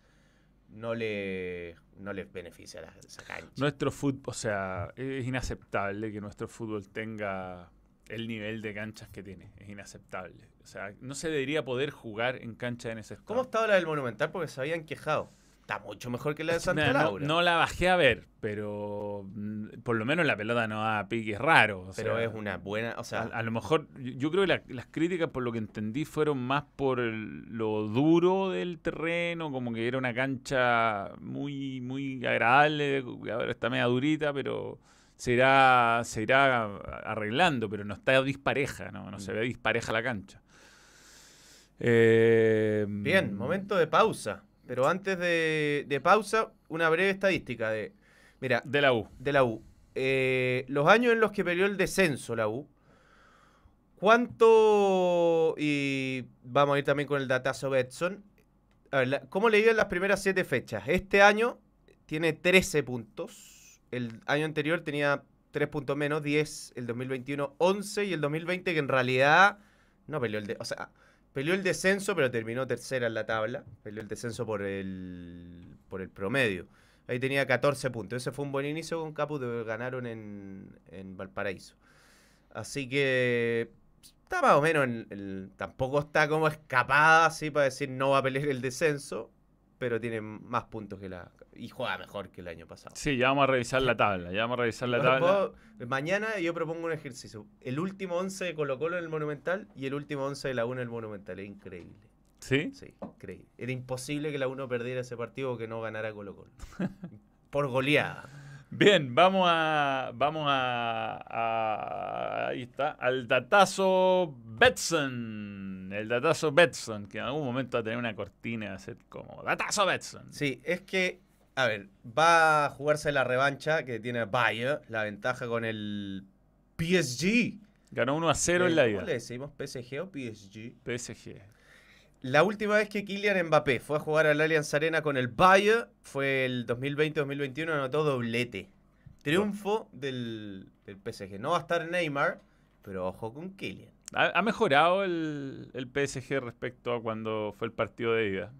no le no les beneficia la, esa cancha. Nuestro fútbol, o sea, es inaceptable que nuestro fútbol tenga el nivel de canchas que tiene. Es inaceptable. O sea, no se debería poder jugar en cancha en ese estado. ¿Cómo estaba la del Monumental? Porque se habían quejado. Está mucho mejor que la de Santa no, Laura. no la bajé a ver, pero mm, por lo menos la pelota no da piques raros. pero sea, es una buena. O sea, a, a lo mejor, yo yo creo que la- las críticas, por lo que entendí, fueron más por el- lo duro del terreno, como que era una cancha muy, muy agradable, ahora está media durita, pero se irá, se irá arreglando, pero no está dispareja, no, no se Mm. ve dispareja la cancha. Eh, Bien, momento de pausa. Pero antes de, de pausa, una breve estadística de. Mira, De la U. de la U. Eh, los años en los que peleó el descenso la U. ¿Cuánto? Y vamos a ir también con el datazo Betson. A ver, la- ¿cómo le iban las primeras siete fechas? Este año tiene 13 puntos. El año anterior tenía 3 puntos menos, 10, el 2021 11 y el 2020 que en realidad no peleó el de, o sea, peleó el descenso, pero terminó tercera en la tabla. Peleó el descenso por el por el promedio. Ahí tenía 14 puntos. Ese fue un buen inicio con Caput, ganaron en, en Valparaíso. Así que está más o menos en el- tampoco está como escapada así para decir no va a pelear el descenso, pero tiene más puntos que la y juega mejor que el año pasado. Sí, ya vamos a revisar la tabla. Ya vamos a revisar la tabla. mañana yo propongo un ejercicio. El último 11 de Colo Colo en el Monumental y el último 11 de la 1 en el Monumental. Es increíble. ¿Sí? Sí, increíble. Era imposible que la 1 perdiera ese partido o que no ganara Colo Colo. [LAUGHS] Por goleada. Bien, vamos a. Vamos a, a- Ahí está. Al datazo Betson. El datazo Betson, que en algún momento va a tener una cortina de hacer como. Datazo Betson. Sí, es que, a ver, va a jugarse la revancha que tiene Bayer, la ventaja con el PSG. Ganó 1 a 0 en la ¿Cómo ida. le decimos PSG o PSG? PSG. La última vez que Kylian Mbappé fue a jugar al Allianz Arena con el Bayern fue el 2020-2021, anotó doblete. Triunfo del, del PSG. No va a estar Neymar, pero ojo con Kylian. Ha, ha mejorado el, el PSG respecto a cuando fue el partido de ida.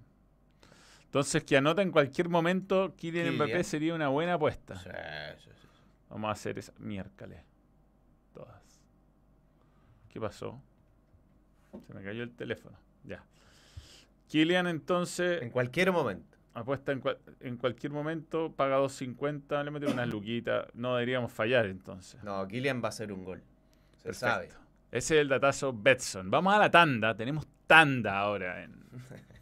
Entonces, que anota en cualquier momento Kylian. Mbappé sería una buena apuesta. Sí, sí, sí. Vamos a hacer esa miércoles. Todas. ¿Qué pasó? Se me cayó el teléfono. Ya. Kylian entonces. En cualquier momento. Apuesta en, cual- en cualquier momento, paga 2.50, le mete una luquita. No deberíamos fallar entonces. No, Kylian va a hacer un gol. Se Perfecto. sabe. Ese es el datazo Betson. Vamos a la tanda. Tenemos tanda ahora en [LAUGHS]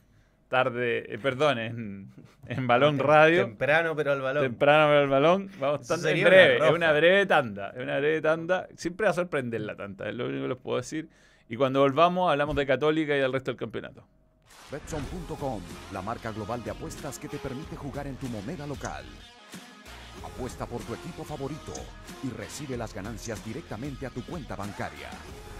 tarde, eh, perdón, en, en Balón Tem- Radio. Temprano, pero al balón. Temprano para el balón. Vamos una breve. Es una breve tanda. Es una breve tanda. Siempre va a sorprender la tanda. Es lo único que les puedo decir. Y cuando volvamos, hablamos de Católica y del resto del campeonato. Betson.com, la marca global de apuestas que te permite jugar en tu moneda local. Apuesta por tu equipo favorito y recibe las ganancias directamente a tu cuenta bancaria.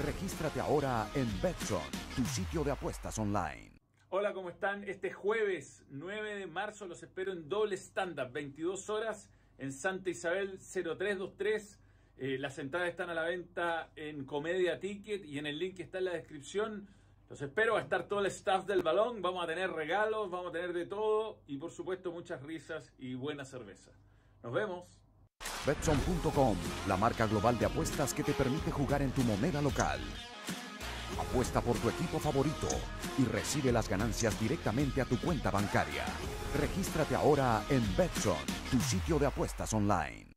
Regístrate ahora en Betson, tu sitio de apuestas online. Hola, ¿cómo están? Este jueves 9 de marzo los espero en doble stand-up, 22 horas en Santa Isabel 0323. Eh, las entradas están a la venta en Comedia Ticket y en el link que está en la descripción. Los espero, va a estar todo el staff del balón, vamos a tener regalos, vamos a tener de todo y por supuesto muchas risas y buena cerveza. Nos vemos. Betson.com, la marca global de apuestas que te permite jugar en tu moneda local. Apuesta por tu equipo favorito y recibe las ganancias directamente a tu cuenta bancaria. Regístrate ahora en Betson, tu sitio de apuestas online.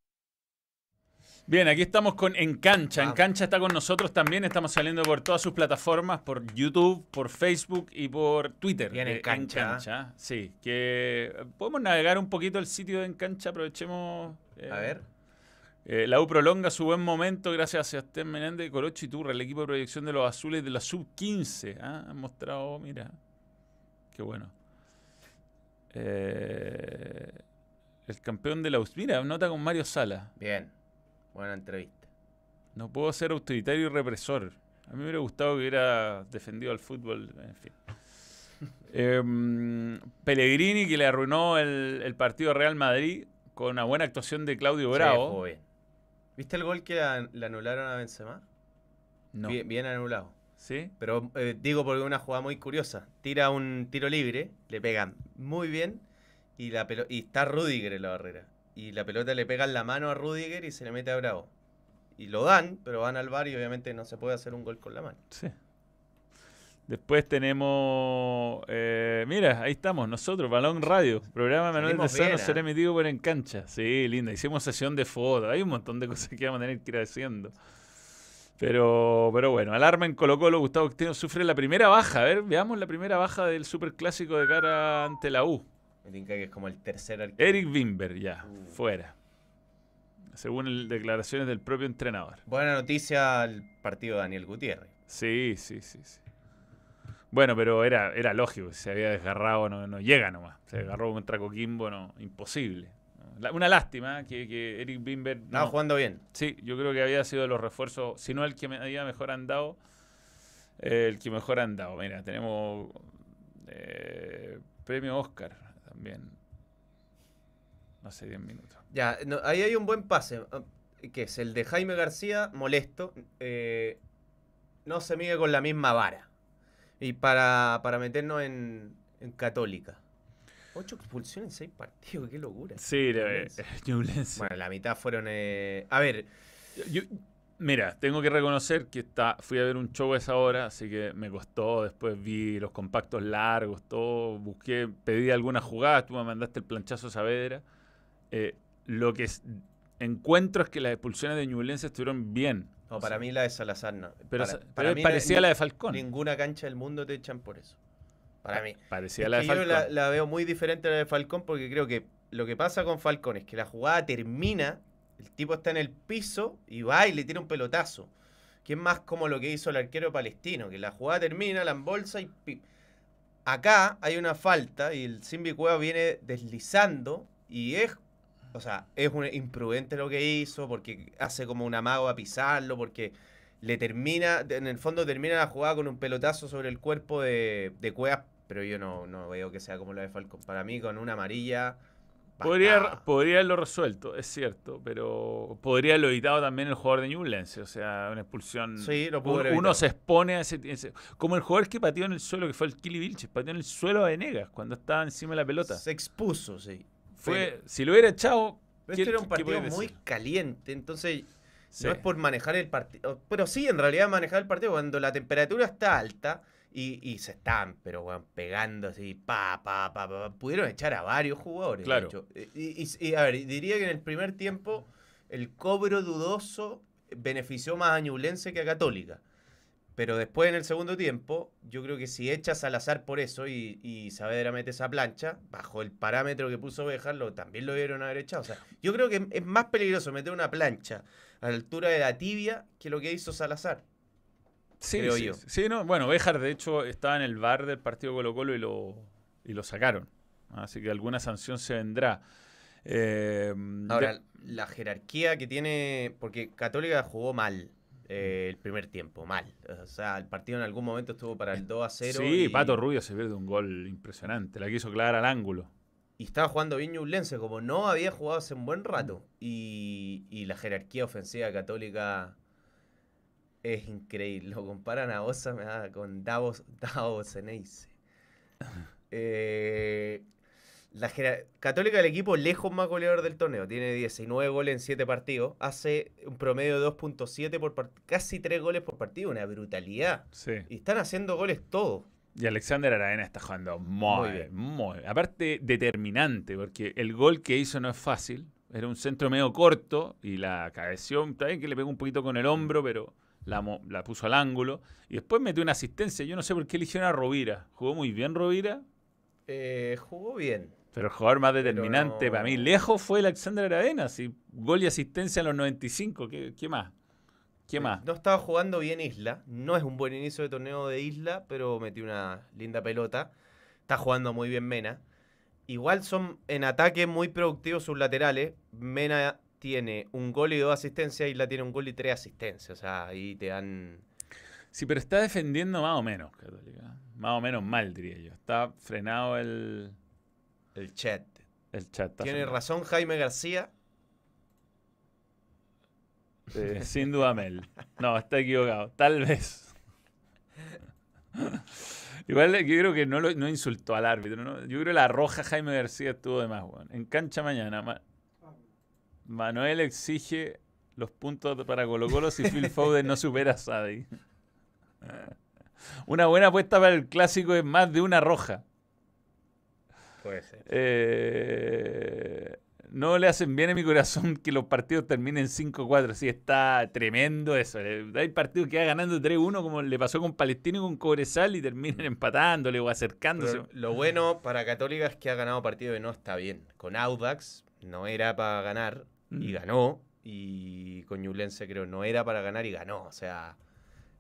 Bien, aquí estamos con Encancha. Ah. Encancha está con nosotros también. Estamos saliendo por todas sus plataformas, por YouTube, por Facebook y por Twitter. Bien, Eh, Encancha. Encancha, sí. Que eh, podemos navegar un poquito el sitio de Encancha. Aprovechemos. eh, A ver. Eh, la U prolonga su buen momento gracias a Sebastián Menéndez, Corocho y Turra, el equipo de proyección de los azules de la sub-15. ¿ah? Han mostrado, mira, qué bueno. Eh, el campeón de la U. Mira, nota con Mario Sala. Bien. Buena entrevista. No puedo ser autoritario y represor. A mí me hubiera gustado que hubiera defendido al fútbol, en fin. [LAUGHS] Em, Pellegrini, que le arruinó el, el partido a Real Madrid con una buena actuación de Claudio Sí, Bravo. bien. ¿Viste el gol que le anularon a Benzema? no. Bien, bien anulado. ¿Sí? Pero eh, digo porque es una jugada muy curiosa. Tira un tiro libre, le pegan muy bien y la y está Rudiger en la barrera. Y la pelota le pega en la mano a Rudiger y se le mete a Bravo. Y lo dan, pero van al bar y obviamente no se puede hacer un gol con la mano. Sí. Después tenemos. eh, mira, ahí estamos, nosotros, Balón Radio. Programa Manuel de Sano será ¿ah? emitido por Encancha. Sí, linda. Hicimos sesión de fotos. Hay un montón de cosas que vamos a tener que ir haciendo. Pero, pero bueno, alarma en Colo Colo. Gustavo Quintino sufre la primera baja. A ver, veamos la primera baja del superclásico de cara ante la U. Me tinca que es como el tercer arquero. Eric Wimber, ya, Uh. fuera. Según el- declaraciones del propio entrenador. Buena noticia al partido de Daniel Gutiérrez. Sí, sí, sí, sí. Bueno, pero era, era lógico, se había desgarrado, no, no llega nomás. Se desgarró contra Coquimbo, no, imposible. La- una lástima que, que Eric Bimber. Estaba jugando bien. Sí, yo creo que había sido de los refuerzos, si no el que me había mejor andado, eh, el que mejor andado. Mira, tenemos eh, premio Oscar también. No sé, 10 minutos. Ya, no, ahí hay un buen pase, ah, que es el de Jaime García, molesto. eh, no se mide con la misma vara. Y para, para meternos en, en Católica. Ocho expulsiones en seis partidos, qué locura. Sí, eh, Ñublense. [LAUGHS] Ñublense. Bueno, la mitad fueron... eh, a ver, Yo- mira, tengo que reconocer que está, fui a ver un show a esa hora, así que me costó. Después vi los compactos largos, todo. Busqué, pedí algunas jugadas, tú me mandaste el planchazo Saavedra. Eh, lo que es- encuentro es que las expulsiones de Ñublense estuvieron bien. No, para mí la de Salazar no. Pero, para, mí parecida a la de Falcón. Ninguna cancha del mundo te echan por eso. Para mí. Parecía Es la de que yo Falcón. la, la veo muy diferente a la de Falcón porque creo que lo que pasa con Falcón es que la jugada termina, el tipo está en el piso y va y le tira un pelotazo. Que es más como lo que hizo el arquero palestino, que la jugada termina, la embolsa y... Acá hay una falta y el Simbi Cueva viene deslizando y es... O sea, es un imprudente lo que hizo porque hace como un amago a pisarlo, porque le termina, en el fondo termina la jugada con un pelotazo sobre el cuerpo de, de Cuevas, pero yo no, no veo que sea como la de Falcón. Para mí, con una amarilla. Podría, bastaba. podría haberlo resuelto, es cierto, pero podría haberlo evitado también el jugador de Ñublense, o sea, una expulsión. Sí, lo pudo uno, se expone a ese, ese- Como el jugador que pateó en el suelo, que fue el Kili Vilches, pateó en el suelo a Venegas cuando estaba encima de la pelota. Se expuso, sí. Fue, si lo hubiera echado. Pero ¿qué- este era un partido muy caliente, entonces Sí. no es por manejar el partido. Pero sí, en realidad manejar el partido cuando la temperatura está alta Y, y se están, pero weón, pegando así, pa, pa, pa, pa. Pudieron echar a varios jugadores. de Claro. hecho. Y, y- y, a ver, diría que en el primer tiempo el cobro dudoso benefició más a Ñublense que a Católica. Pero después en el segundo tiempo, yo creo que si echas al azar por eso y, y Saavedra mete esa plancha, bajo el parámetro que puso Bejar, lo, también lo debieron haber echado. O sea, yo creo que es más peligroso meter una plancha a la altura de la tibia que lo que hizo Salazar. Sí, creo sí, yo. sí. No, bueno, Béjar de hecho estaba en el bar del partido Colo Colo y lo, y lo sacaron. Así que alguna sanción se vendrá. Eh, Ahora, la jerarquía que tiene, porque Católica jugó mal eh, el primer tiempo, mal. O sea, el partido en algún momento estuvo para el 2 a 0. sí, y, Pato Rubio se pierde un gol impresionante. La quiso clavar al ángulo. y estaba jugando bien Ñublense, como no había jugado hace un buen rato. Y, y la jerarquía ofensiva Católica es increíble. Lo comparan a Osa me da con Davos, [LAUGHS] Davos Eneise. [LAUGHS] Eh, la Católica el equipo lejos más goleador del torneo. Tiene 19 goles en 7 partidos. Hace un promedio de 2.7 por partido. Casi 3 goles por partido. Una brutalidad. Sí. Y están haciendo goles todos. Y Alexander Aravena está jugando muy, Muy bien. muy bien. Aparte, determinante, porque el gol que hizo no es fácil. Era un centro medio corto y la cabeció. Está bien que le pegó un poquito con el hombro, pero la, la puso al ángulo. Y después metió una asistencia. Yo no sé por qué eligieron a Rovira. Jugó muy bien Rovira, Eh, jugó bien. Pero el jugador más determinante no- para mí lejos fue Alexander Aravena. Sí, gol y asistencia en los 95. ¿Qué, qué más? ¿Qué más? No estaba jugando bien Isla. No es un buen inicio de torneo de Isla, pero metió una linda pelota. Está jugando muy bien Mena. Igual son en ataque muy productivos sus laterales. Mena tiene un gol y dos asistencias. Isla tiene un gol y tres asistencias. O sea, ahí te dan. Sí, pero está defendiendo más o menos, Católica. Más o menos mal, diría yo. Está frenado el, El chat. el chat. está Tiene razón Jaime García. Eh, sin duda Mel. No, está equivocado. Tal vez. Igual yo creo que no, lo, no insultó al árbitro. ¿no? Yo creo que la roja Jaime García estuvo de más, weón. En cancha mañana, Ma- Manuel exige los puntos para Colo Colo si Phil Foden no supera a Sadi. Una buena apuesta para el clásico es más de una roja. Puede ser. Eh, no le hacen bien a mi corazón que los partidos terminen 5-4. Sí, está tremendo eso. Eh, Hay partidos que va ganando 3-1, como le pasó con Palestino y con Cobresal, y terminan empatándole o acercándose. Pero lo bueno para Católica es que ha ganado partido y no está bien. Con Audax no era para ganar y Mm. ganó. Y con Ñublense creo no era para ganar y ganó. O sea,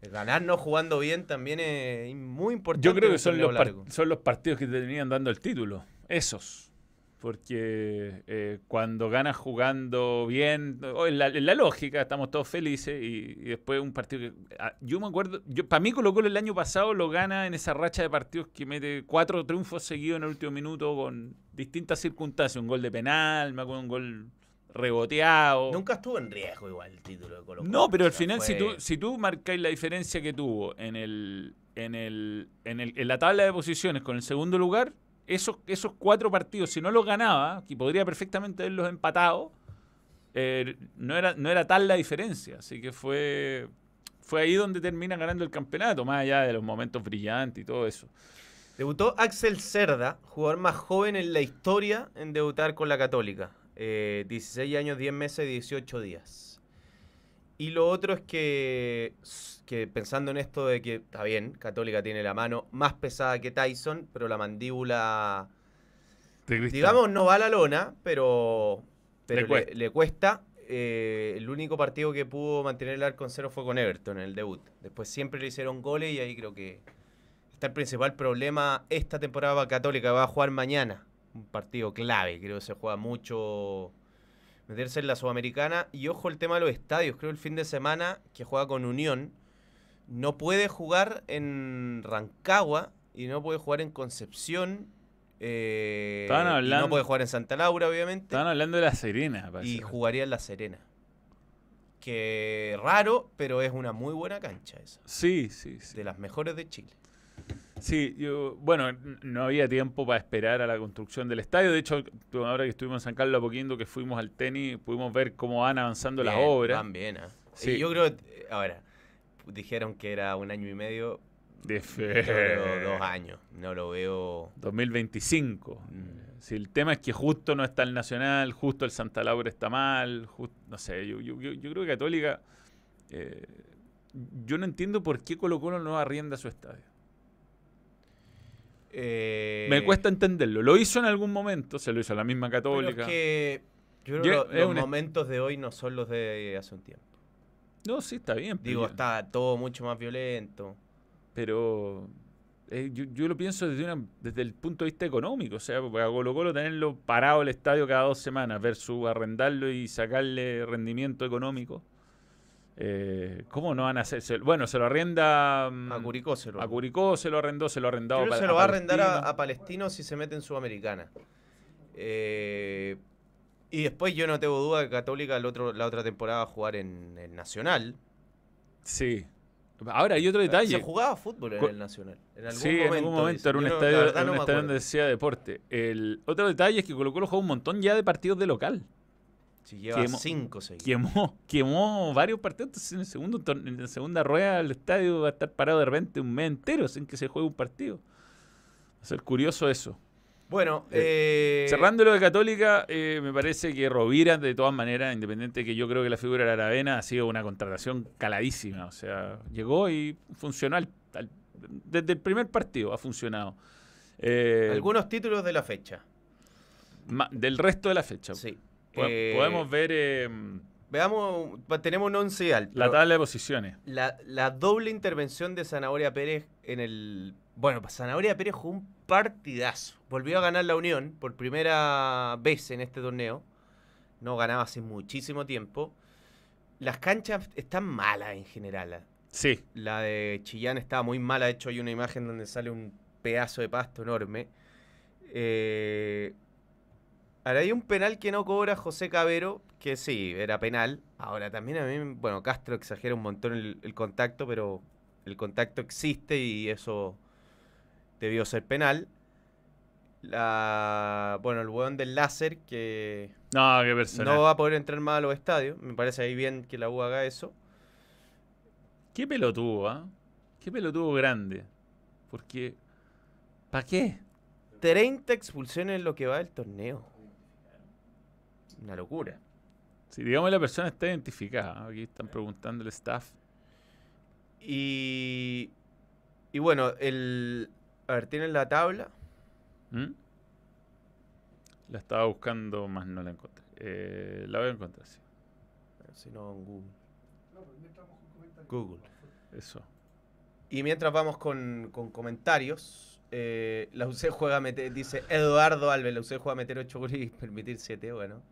el ganar no jugando bien también es muy importante. Yo creo que son los, son los partidos que te terminan dando el título. Esos. Porque eh, cuando ganas jugando bien, o en la, en la lógica, estamos todos felices y, y después un partido que... ah, Yo me acuerdo, yo, para mí Colo Colo el año pasado lo gana en esa racha de partidos que mete cuatro triunfos seguidos en el último minuto con distintas circunstancias. Un gol de penal, me acuerdo un gol reboteado. Nunca estuvo en riesgo igual el título de Colo Colo. No, pero al final, si tú, si tú marcáis la diferencia que tuvo en, el, en, el, en, el, en la tabla de posiciones con el segundo lugar, esos, esos cuatro partidos, si no los ganaba, que podría perfectamente haberlos empatado, eh, no, era, no era tal la diferencia. Así que fue, fue ahí donde termina ganando el campeonato, más allá de los momentos brillantes y todo eso. Debutó Axel Cerda, jugador más joven en la historia en debutar con la Católica. Eh, 16 años, 10 meses, 18 días. Y lo otro es que, que pensando en esto de que, está bien, Católica tiene la mano más pesada que Tyson, pero la mandíbula, digamos, no va a la lona, pero, pero Le le, cuesta. le cuesta. Eh, el único partido que pudo mantener el arco en cero fue con Everton en el debut. Después siempre le hicieron goles y ahí creo que está el principal problema esta temporada Católica va a jugar mañana. Un partido clave, creo que se juega mucho meterse en la Sudamericana. Y ojo el tema de los estadios, creo el fin de semana que juega con Unión, no puede jugar en Rancagua y no puede jugar en Concepción. eh, y hablando- no puede jugar en Santa Laura, obviamente. Estaban hablando de la Serena, parece. Y jugaría en La Serena. Que raro, pero es una muy buena cancha esa. Sí, sí, sí. De las mejores de Chile. Sí, yo, bueno, no había tiempo para esperar a la construcción del estadio. De hecho, ahora que estuvimos en San Carlos Apoquindo, que fuimos al tenis, pudimos ver cómo van avanzando las obras. Van bien, ¿ah? Sí. Y yo creo, ahora, dijeron que era un año y medio. De Yo fe. dos años. No lo veo. 2025. Mm. Si el tema es que justo no está el Nacional, justo el Santa Laura está mal, no sé, yo, yo- yo- yo creo que Católica, eh, yo no entiendo por qué Colo Colo no arrienda su estadio. Eh, Me cuesta entenderlo. Lo hizo en algún momento, se lo hizo a la misma pero Católica. es que yo creo que los un momentos de hoy no son los de hace un tiempo. No, sí, está bien. pero Digo, está todo mucho más violento. Pero eh, yo, yo lo pienso desde, una- desde el punto de vista económico. O sea, para Colo Colo tenerlo parado el estadio cada dos semanas versus arrendarlo y sacarle rendimiento económico. Eh, ¿Cómo no van a hacer? Bueno, se lo arrenda mm, A Curicó se lo a Curicó, se lo arrendó, se lo ha arrendado Creo pa- se lo va a arrendar a, a Palestino si se mete en Sudamericana. Eh, y después yo no tengo duda que Católica el otro, la otra temporada va a jugar en el Nacional. Sí. Ahora hay otro detalle. Se jugaba fútbol en el Nacional. En algún sí, momento, en algún momento era un estadio, no un estadio donde decía deporte. El otro detalle es que Colo Colo jugó un montón ya de partidos de local. Si lleva Quemo- 5 seguidos. quemó, quemó varios partidos. Entonces, en, el segundo, en la segunda rueda el estadio va a estar parado de repente un mes entero sin que se juegue un partido. Va a ser curioso eso. Bueno, eh, Cerrando lo de Católica, eh, me parece que Rovira, de todas maneras, independiente de que yo creo que la figura de Aravena ha sido una contratación caladísima. O sea, llegó y funcionó al- al- desde el primer partido, ha funcionado. Eh, algunos títulos de la fecha. ma- del resto de la fecha. Sí. Eh, Podemos ver eh, Veamos, tenemos un 11 ideal. la tabla de posiciones. la, la doble intervención de Zanahoria Pérez en el. Bueno, Zanahoria Pérez jugó un partidazo. Volvió a ganar la Unión por primera vez en este torneo. No ganaba hace muchísimo tiempo. Las canchas están malas en general. Sí, La de Chillán estaba muy mala. De hecho, hay una imagen donde sale un pedazo de pasto enorme. Eh, ahora hay un penal que no cobra José Cabero, que sí, era penal. Ahora también a mí, bueno, Castro exagera un montón el, el contacto, pero el contacto existe y eso debió ser penal. La, bueno, el hueón del láser que no, qué personaje. no va a poder entrar más a los estadios. Me parece ahí bien que la U haga eso. Qué pelotudo, ¿ah? Qué pelotudo grande. Porque, ¿para qué? 30 expulsiones en lo que va del torneo. Una locura. Si digamos la persona está identificada, aquí están preguntando el staff. Y, y bueno, el. A ver, tienen la tabla. ¿Mm? La estaba buscando, más no la encontré. Eh, la voy a encontrar, sí. Si no, en Google. Google. Eso. Y mientras vamos con, con comentarios, eh, la UC juega a meter, dice Eduardo Alves, la UC juega a meter 8 goles y permitir 7, bueno.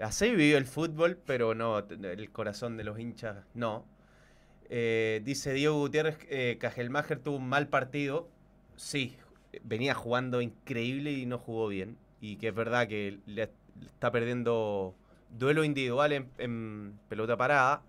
Así vivió el fútbol, pero no, el corazón de los hinchas no. Eh, dice Diego Gutiérrez, eh, Cajelmacher tuvo un mal partido. Sí, venía jugando increíble y no jugó bien. Y que es verdad que le está perdiendo duelo individual en, en pelota parada.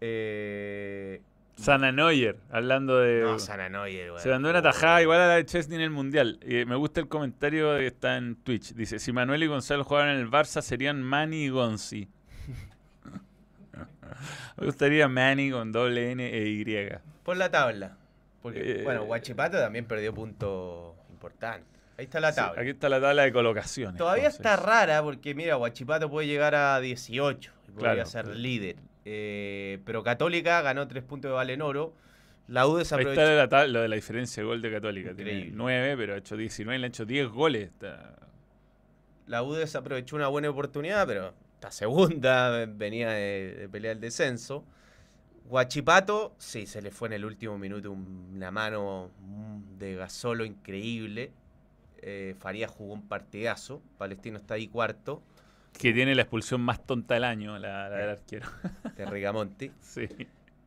Eh, Sana Neuer, hablando de. no, Sananoyer, se mandó una tajada igual a la de Chesney en el Mundial. Eh, me gusta el comentario que está en Twitch. Dice: Si Manuel y Gonzalo jugaran en el Barça, serían Manny y Gonzi. [LAUGHS] me gustaría Manny con doble N e Y. Por la tabla. Porque, Eh, bueno, Guachipato también perdió puntos importantes. Ahí está la Sí, tabla. aquí está la tabla de colocaciones. Todavía entonces. está rara porque, mira, Guachipato puede llegar a 18 y podría Claro. ser líder. Eh, pero Católica ganó 3 puntos de Valenoro. La U Ahí desaprovechó. está tab- lo de la diferencia de gol de Católica. Tiene Increíble. 9, pero ha hecho 19, le ha hecho 10 goles. Está- La U desaprovechó una buena oportunidad, pero esta segunda venía de, de pelear el descenso. Guachipato, sí, se le fue en el último minuto un- una mano de gasolo increíble. Eh, Farías jugó un partidazo. Palestino está ahí cuarto, Que tiene la expulsión más tonta del año, la, la del arquero. [LAUGHS] de Rigamonti. [LAUGHS] Sí.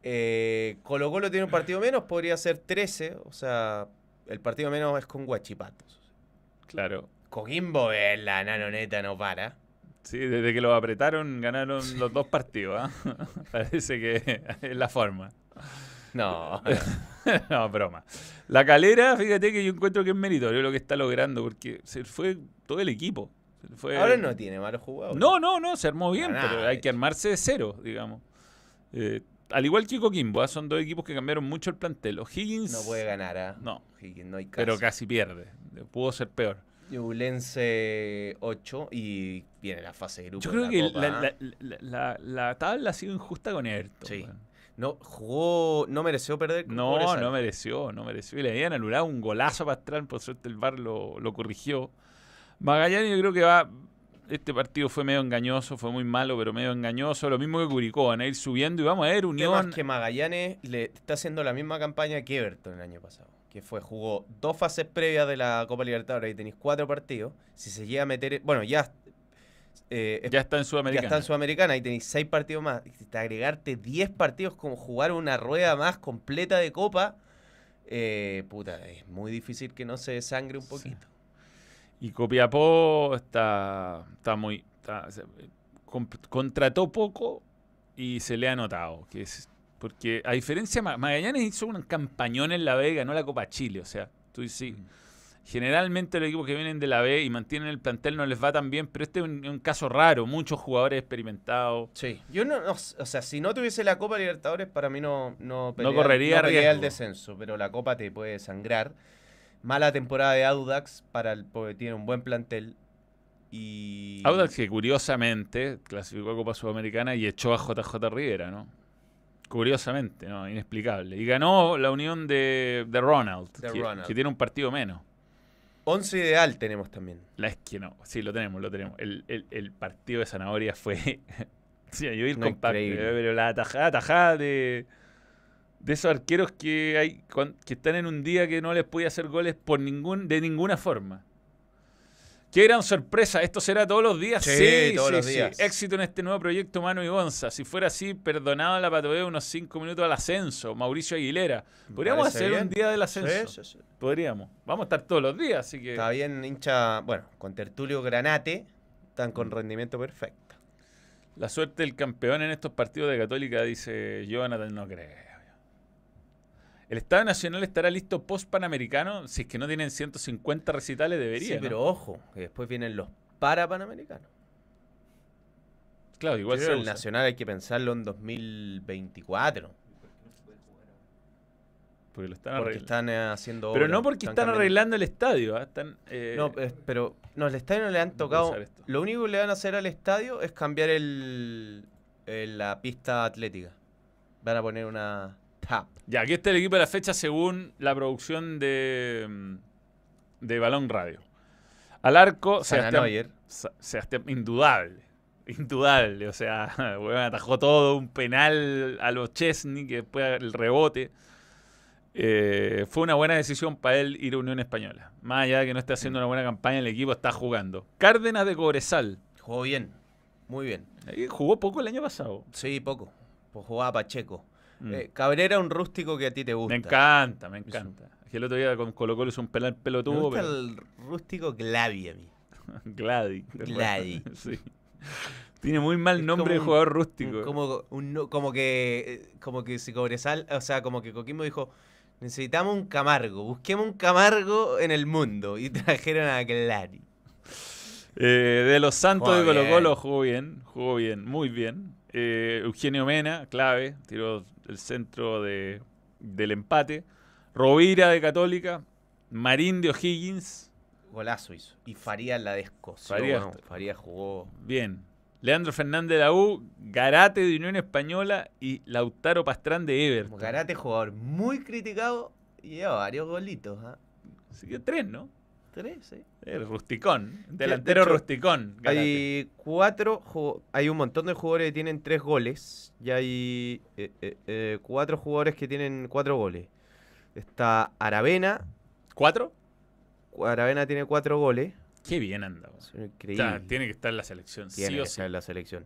Eh, Colo Colo tiene un partido menos, podría ser 13. O sea, el partido menos es con Guachipato. Claro. Coquimbo, eh, la nanoneta no para. Sí, desde que lo apretaron ganaron los dos partidos. ¿ah? [LAUGHS] Parece que es la forma. No, no, broma. La calera, fíjate que yo encuentro que es meritorio lo que está logrando, porque se fue todo el equipo. Fue- ahora no tiene malos jugadores. No, no, no, se armó bien, pero hay que armarse de cero, digamos. Eh, al igual que Coquimbo, ¿ah? son dos equipos que cambiaron mucho el plantel. O'Higgins. No puede ganar, ¿ah? No, Higgins, no hay caso. pero casi pierde. Pudo ser peor. Ñublense 8 y viene la fase de grupo. Yo creo que Copa, la, ¿ah? la- la- la- la tabla ha sido injusta con Everton. Sí. No, jugó, no mereció perder. No, no mereció, no mereció. Y le habían anulado un golazo para atrás, por suerte el VAR lo, lo corrigió. Magallanes yo creo que va... Este partido fue medio engañoso, fue muy malo, pero medio engañoso. Lo mismo que Curicó, van a ir subiendo y vamos a ver ¿Qué Unión. más que Magallanes le está haciendo la misma campaña que Everton el año pasado. Que fue, jugó dos fases previas de la Copa Libertadores y tenéis cuatro partidos. Si se llega a meter. Bueno, ya. eh, Ya está en ya Sudamericana. está en Sudamericana y tenéis seis partidos más. Te agregarte 10 partidos como jugar una rueda más completa de Copa. eh, puta, es muy difícil que no se desangre un Sí. Y Copiapó está, está muy. está- contrató poco y se le ha notado. Que es, porque a diferencia, Ma- Magallanes hizo un campañón en la B, ganó la Copa Chile. O sea, tú sí. Generalmente los equipos que vienen de la B y mantienen el plantel no les va tan bien, pero este es un, un caso raro. Muchos jugadores experimentados. Sí, yo no, no- o sea, si no tuviese la Copa Libertadores, para mí no no, correría no el descenso, pero la Copa te puede sangrar. Mala temporada de Audax para el, porque tiene un buen plantel y Audax que curiosamente clasificó a Copa Sudamericana y echó a JJ Rivera, ¿no? Curiosamente, ¿no? Inexplicable. Y ganó la unión de, de Ronald, que, Ronald. que tiene un partido menos. 11 ideal tenemos también. La es que no, sí, lo tenemos, lo tenemos. El, el- el partido de Zanahoria fue. [LAUGHS] sí, yo ir No, compacto, increíble. pero la atajada, atajada de, de esos arqueros que hay que están en un día que no les puede hacer goles por ningún, de ninguna forma. Qué gran sorpresa, esto será todos los días. Sí, Sí, todos sí, los sí. días. Éxito en este nuevo proyecto Mano y Gonza. Si fuera así, perdonado la patobea unos cinco minutos al ascenso. Mauricio Aguilera. Podríamos hacer bien. un día del ascenso. Podríamos. Vamos a estar todos los días, así que. Está bien hincha, bueno, con Tertulio Granate, están Mm. con rendimiento perfecto. La suerte del campeón en estos partidos de Católica, dice Jonathan, no creo. ¿El Estado Nacional estará listo post-panamericano? Si es que no tienen 150 recitales, debería. sí, ¿no? pero ojo, que después vienen los para panamericanos. Claro, igual que el usa. Nacional hay que pensarlo en 2024. Porque lo están Porque están eh, haciendo Pero no porque están arreglando el estadio. ¿ah? Están, eh, No, pero no, al estadio no le han tocado. Lo único que le van a hacer al estadio es cambiar el, el- la pista atlética. Van a poner una tap. Ya, aquí está el equipo de la fecha según la producción de, mm, de Balón Radio. Al arco, Sebastián, Sebastián, indudable. Indudable. O sea, [LAUGHS] atajó todo, un penal a los Chesney, que después el rebote. Eh, fue una buena decisión para él ir a Unión Española. Más allá de que no esté haciendo una buena campaña, el equipo está jugando. Cárdenas de Cobresal. Jugó bien. Muy bien. Eh, Jugó poco el año pasado. Sí, poco. Pues jugaba Pacheco. Mm. Eh, Cabrera, un rústico que a ti te gusta. me encanta, me encanta. Que el otro día con Colo Colo hizo un penal Me pelotudo. gusta pero- el rústico Glavi a mí. [LAUGHS] Gladi. Gladi. [LAUGHS] [LAUGHS] Sí. Tiene muy mal Es nombre de jugador Un- rústico. Como, un como que eh, como que si Cobresal, o sea, como que Coquimbo dijo, necesitamos un Camargo, busquemos un Camargo en el mundo y trajeron a Clary. Eh, de los Santos de Colo. Colo jugó bien, jugó bien, muy bien. Eh, Eugenio Mena, clave, tiró el centro de, del empate. Rovira de Católica, Marín de O'Higgins, Golazo hizo. Y Farías la descoció. Bueno, Farías jugó. bien. Leandro Fernández de la U, Garate de Unión Española y Lautaro Pastrán de Everton. Garate, jugador muy criticado y lleva varios golitos. ¿ah? Así que tres, ¿no? Tres, sí. El rusticón, de delantero hecho, rusticón. Hay cuatro, hay un montón de jugadores que tienen tres goles y hay eh, eh, eh, cuatro jugadores que tienen cuatro goles. Está Aravena, ¿Cuatro? Aravena tiene cuatro goles. Qué bien anda. Es O increíble. sea, tiene que estar en la selección, Tiene sí que o estar sí. en la selección.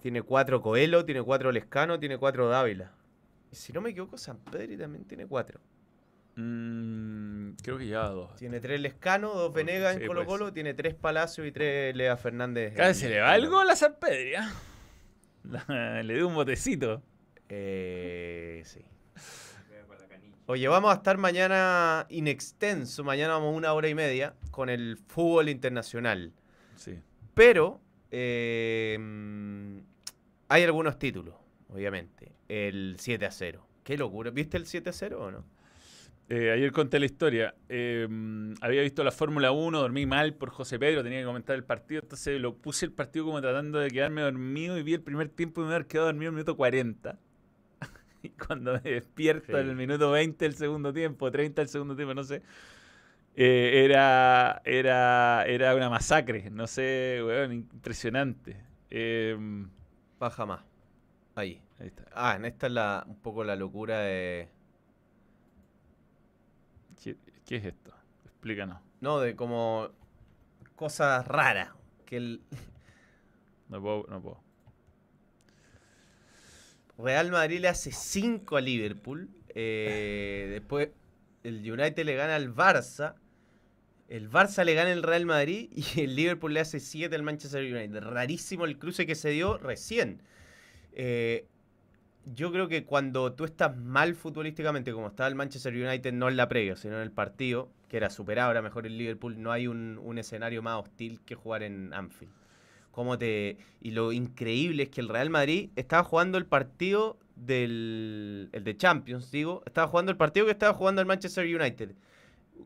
Tiene cuatro Coelho, tiene cuatro Lescano, tiene cuatro Dávila. Si no me equivoco, San Pedri también tiene cuatro. Mm, creo que lleva dos. Tiene tres Lescano, dos Venegas Sí, en Colo Colo, tiene tres Palacio y tres Lea Fernández. Cada se le va gol a San Pedria. [LAUGHS] Le dio un botecito. Eh, sí. La. Oye, vamos a estar mañana in extenso, mañana vamos una hora y media con el fútbol internacional. Sí. Pero, eh, hay algunos títulos, obviamente. El 7 a 0. Qué locura. ¿Viste el 7 a 0 o no? Eh, ayer conté la historia. Eh, había visto la Fórmula 1, dormí mal por José Pedro, tenía que comentar el partido, entonces lo puse el partido como tratando de quedarme dormido y vi el primer tiempo y me había quedado dormido en el minuto 40. [LAUGHS] y cuando me despierto en el minuto 20 del segundo tiempo, 30 del segundo tiempo, no sé, eh, era, era, era una masacre, no sé, weón, impresionante. Eh, Baja más. Ahí. ahí está. Ah, en esta es la, un poco la locura de... ¿Qué, es esto? Explícanos. No, de como cosas raras. Que el [LAUGHS] No puedo, no puedo. Real Madrid le hace 5 a Liverpool. eh, después el United le gana al Barça. El Barça le gana al Real Madrid y el Liverpool le hace 7 al Manchester United. Rarísimo el cruce que se dio recién. Eh, yo creo que cuando tú estás mal futbolísticamente, como estaba el Manchester United, no en la previa, sino en el partido, que era superado, ahora mejor el Liverpool, no hay un, escenario más hostil que jugar en Anfield. Cómo te, y lo increíble es que el Real Madrid estaba jugando el partido del el de Champions, digo, estaba jugando el partido que estaba jugando el Manchester United.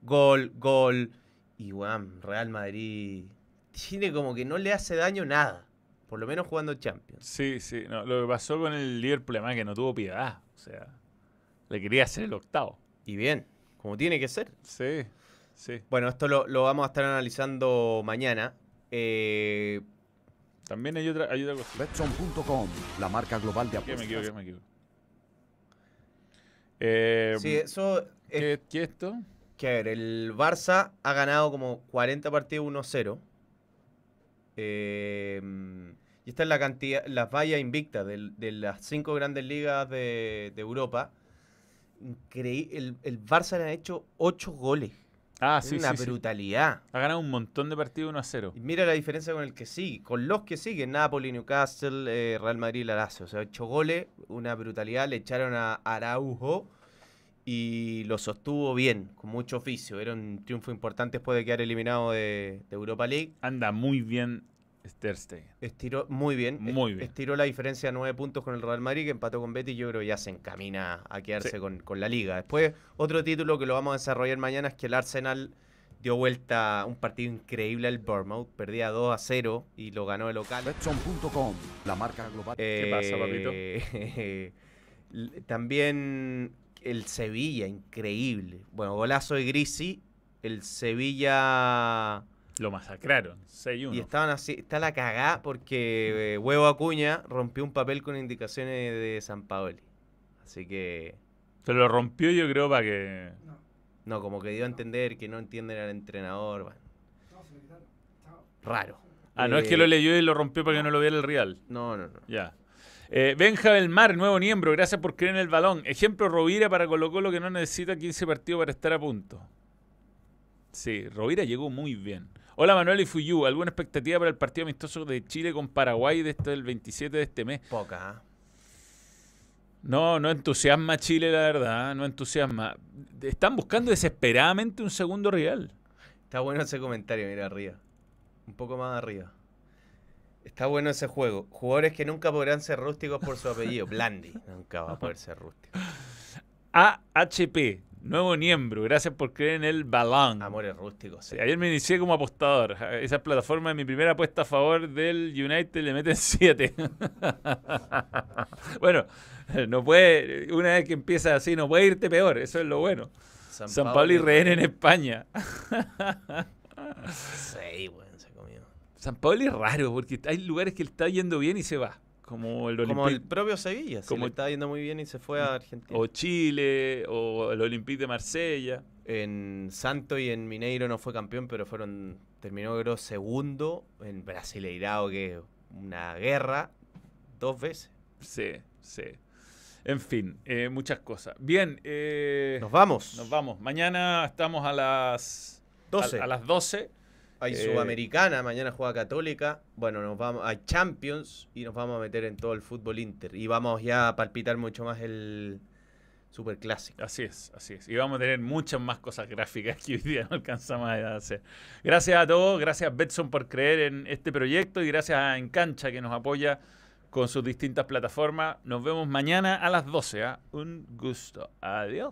Gol, gol. Y weón, Real Madrid tiene como que no le hace daño nada. Por lo menos jugando Champions. Sí, sí. No, lo que pasó con el Liverpool, además, que no tuvo piedad. O sea, le quería hacer el octavo. Y bien, como tiene que ser. Sí, sí. Bueno, esto lo, lo vamos a estar analizando mañana. Eh, También hay otra, hay otra cosa. Betson.com, la marca global de Que me apuestas. equivoqué, me equivoqué. Eh, sí, eso es ¿qué, qué es esto? que, a ver, el Barça ha ganado como 40 partidos 1-0. Eh, y esta es la cantidad, las vallas invictas de, las cinco grandes ligas de, de Europa. Increí- el, el Barça le ha hecho 8 goles. Ah, es sí, una sí, sí. brutalidad. Ha ganado un montón de partidos 1 a 0. Y mira la diferencia con el que sigue, con los que siguen, Napoli, Newcastle, eh, Real Madrid, la Lazio. O sea, ocho goles, una brutalidad, le echaron a Araujo y lo sostuvo bien, con mucho oficio. Era un triunfo importante después de quedar eliminado de, de Europa League. Anda muy bien Ter Stegen. Estiró muy bien. Muy es- bien. Estiró la diferencia a nueve puntos con el Real Madrid, que empató con Betis. Yo creo que ya se encamina a quedarse Sí. con, con la liga. Después, otro título que lo vamos a desarrollar mañana es que el Arsenal dio vuelta a un partido increíble al Bournemouth. Perdía 2 a 0 y lo ganó el local. Betson.com, la marca global. ¿Qué pasa, papito? Eh, [LAUGHS] También el Sevilla, increíble. Bueno, golazo de Grisi. El Sevilla. Lo masacraron. 6-1. Y estaban así, está la cagá porque eh, Huevo Acuña rompió un papel con indicaciones de San Paoli. Así que, Se lo rompió yo creo para que... no, como que dio a entender que no entienden al entrenador. bueno. Raro. Ah, no es que Eh, lo leyó y lo rompió para que no lo viera el Real. No, no, no. Ya. Eh, Benja del Mar, nuevo miembro, gracias por creer en el balón. Ejemplo, Rovira para Colo Colo que no necesita 15 partidos para estar a punto. Sí, Rovira llegó muy bien. Hola Manuel y Fuyu, ¿alguna expectativa para el partido amistoso de Chile con Paraguay de este, el 27 de este mes? Poca. No, no entusiasma Chile, la verdad, no entusiasma. Están buscando desesperadamente un segundo rival. Está bueno ese comentario, mira arriba. Un poco más arriba. Está bueno ese juego. Jugadores que nunca podrán ser rústicos por su apellido. Blandi. Nunca va a poder ser rústico. AHP, nuevo miembro, gracias por creer en el balón. Amores rústicos. Sí, ayer me inicié como apostador. Esa plataforma, mi primera apuesta a favor del United le meten 7. [LAUGHS] bueno, no puede, una vez que empieza así, no puede irte peor, eso es lo bueno. San, Pablo y Rehén en España. Sí, bueno. San Pablo es raro, porque hay lugares que le está yendo bien y se va. Como el Como el propio Sevilla. Se como- le estaba yendo muy bien y se fue a Argentina. o Chile, o el Olympique de Marsella. En Santo y en Mineiro no fue campeón, pero fueron terminó creo segundo en Brasileirao, que es una guerra, dos veces. Sí, sí. En fin, eh, muchas cosas. Bien, eh, Nos vamos. nos vamos. Mañana estamos a las 12. A, a las 12. Hay Eh, Sudamericana, mañana juega Católica. Bueno, nos vamos, hay Champions y nos vamos a meter en todo el fútbol Inter. Y vamos ya a palpitar mucho más el Superclásico. Así es, así es. Y vamos a tener muchas más cosas gráficas que hoy día no alcanzamos a hacer. Gracias a todos, gracias Betson por creer en este proyecto y gracias a Encancha que nos apoya con sus distintas plataformas. Nos vemos mañana a las 12. ¿ah? Un gusto. Adiós.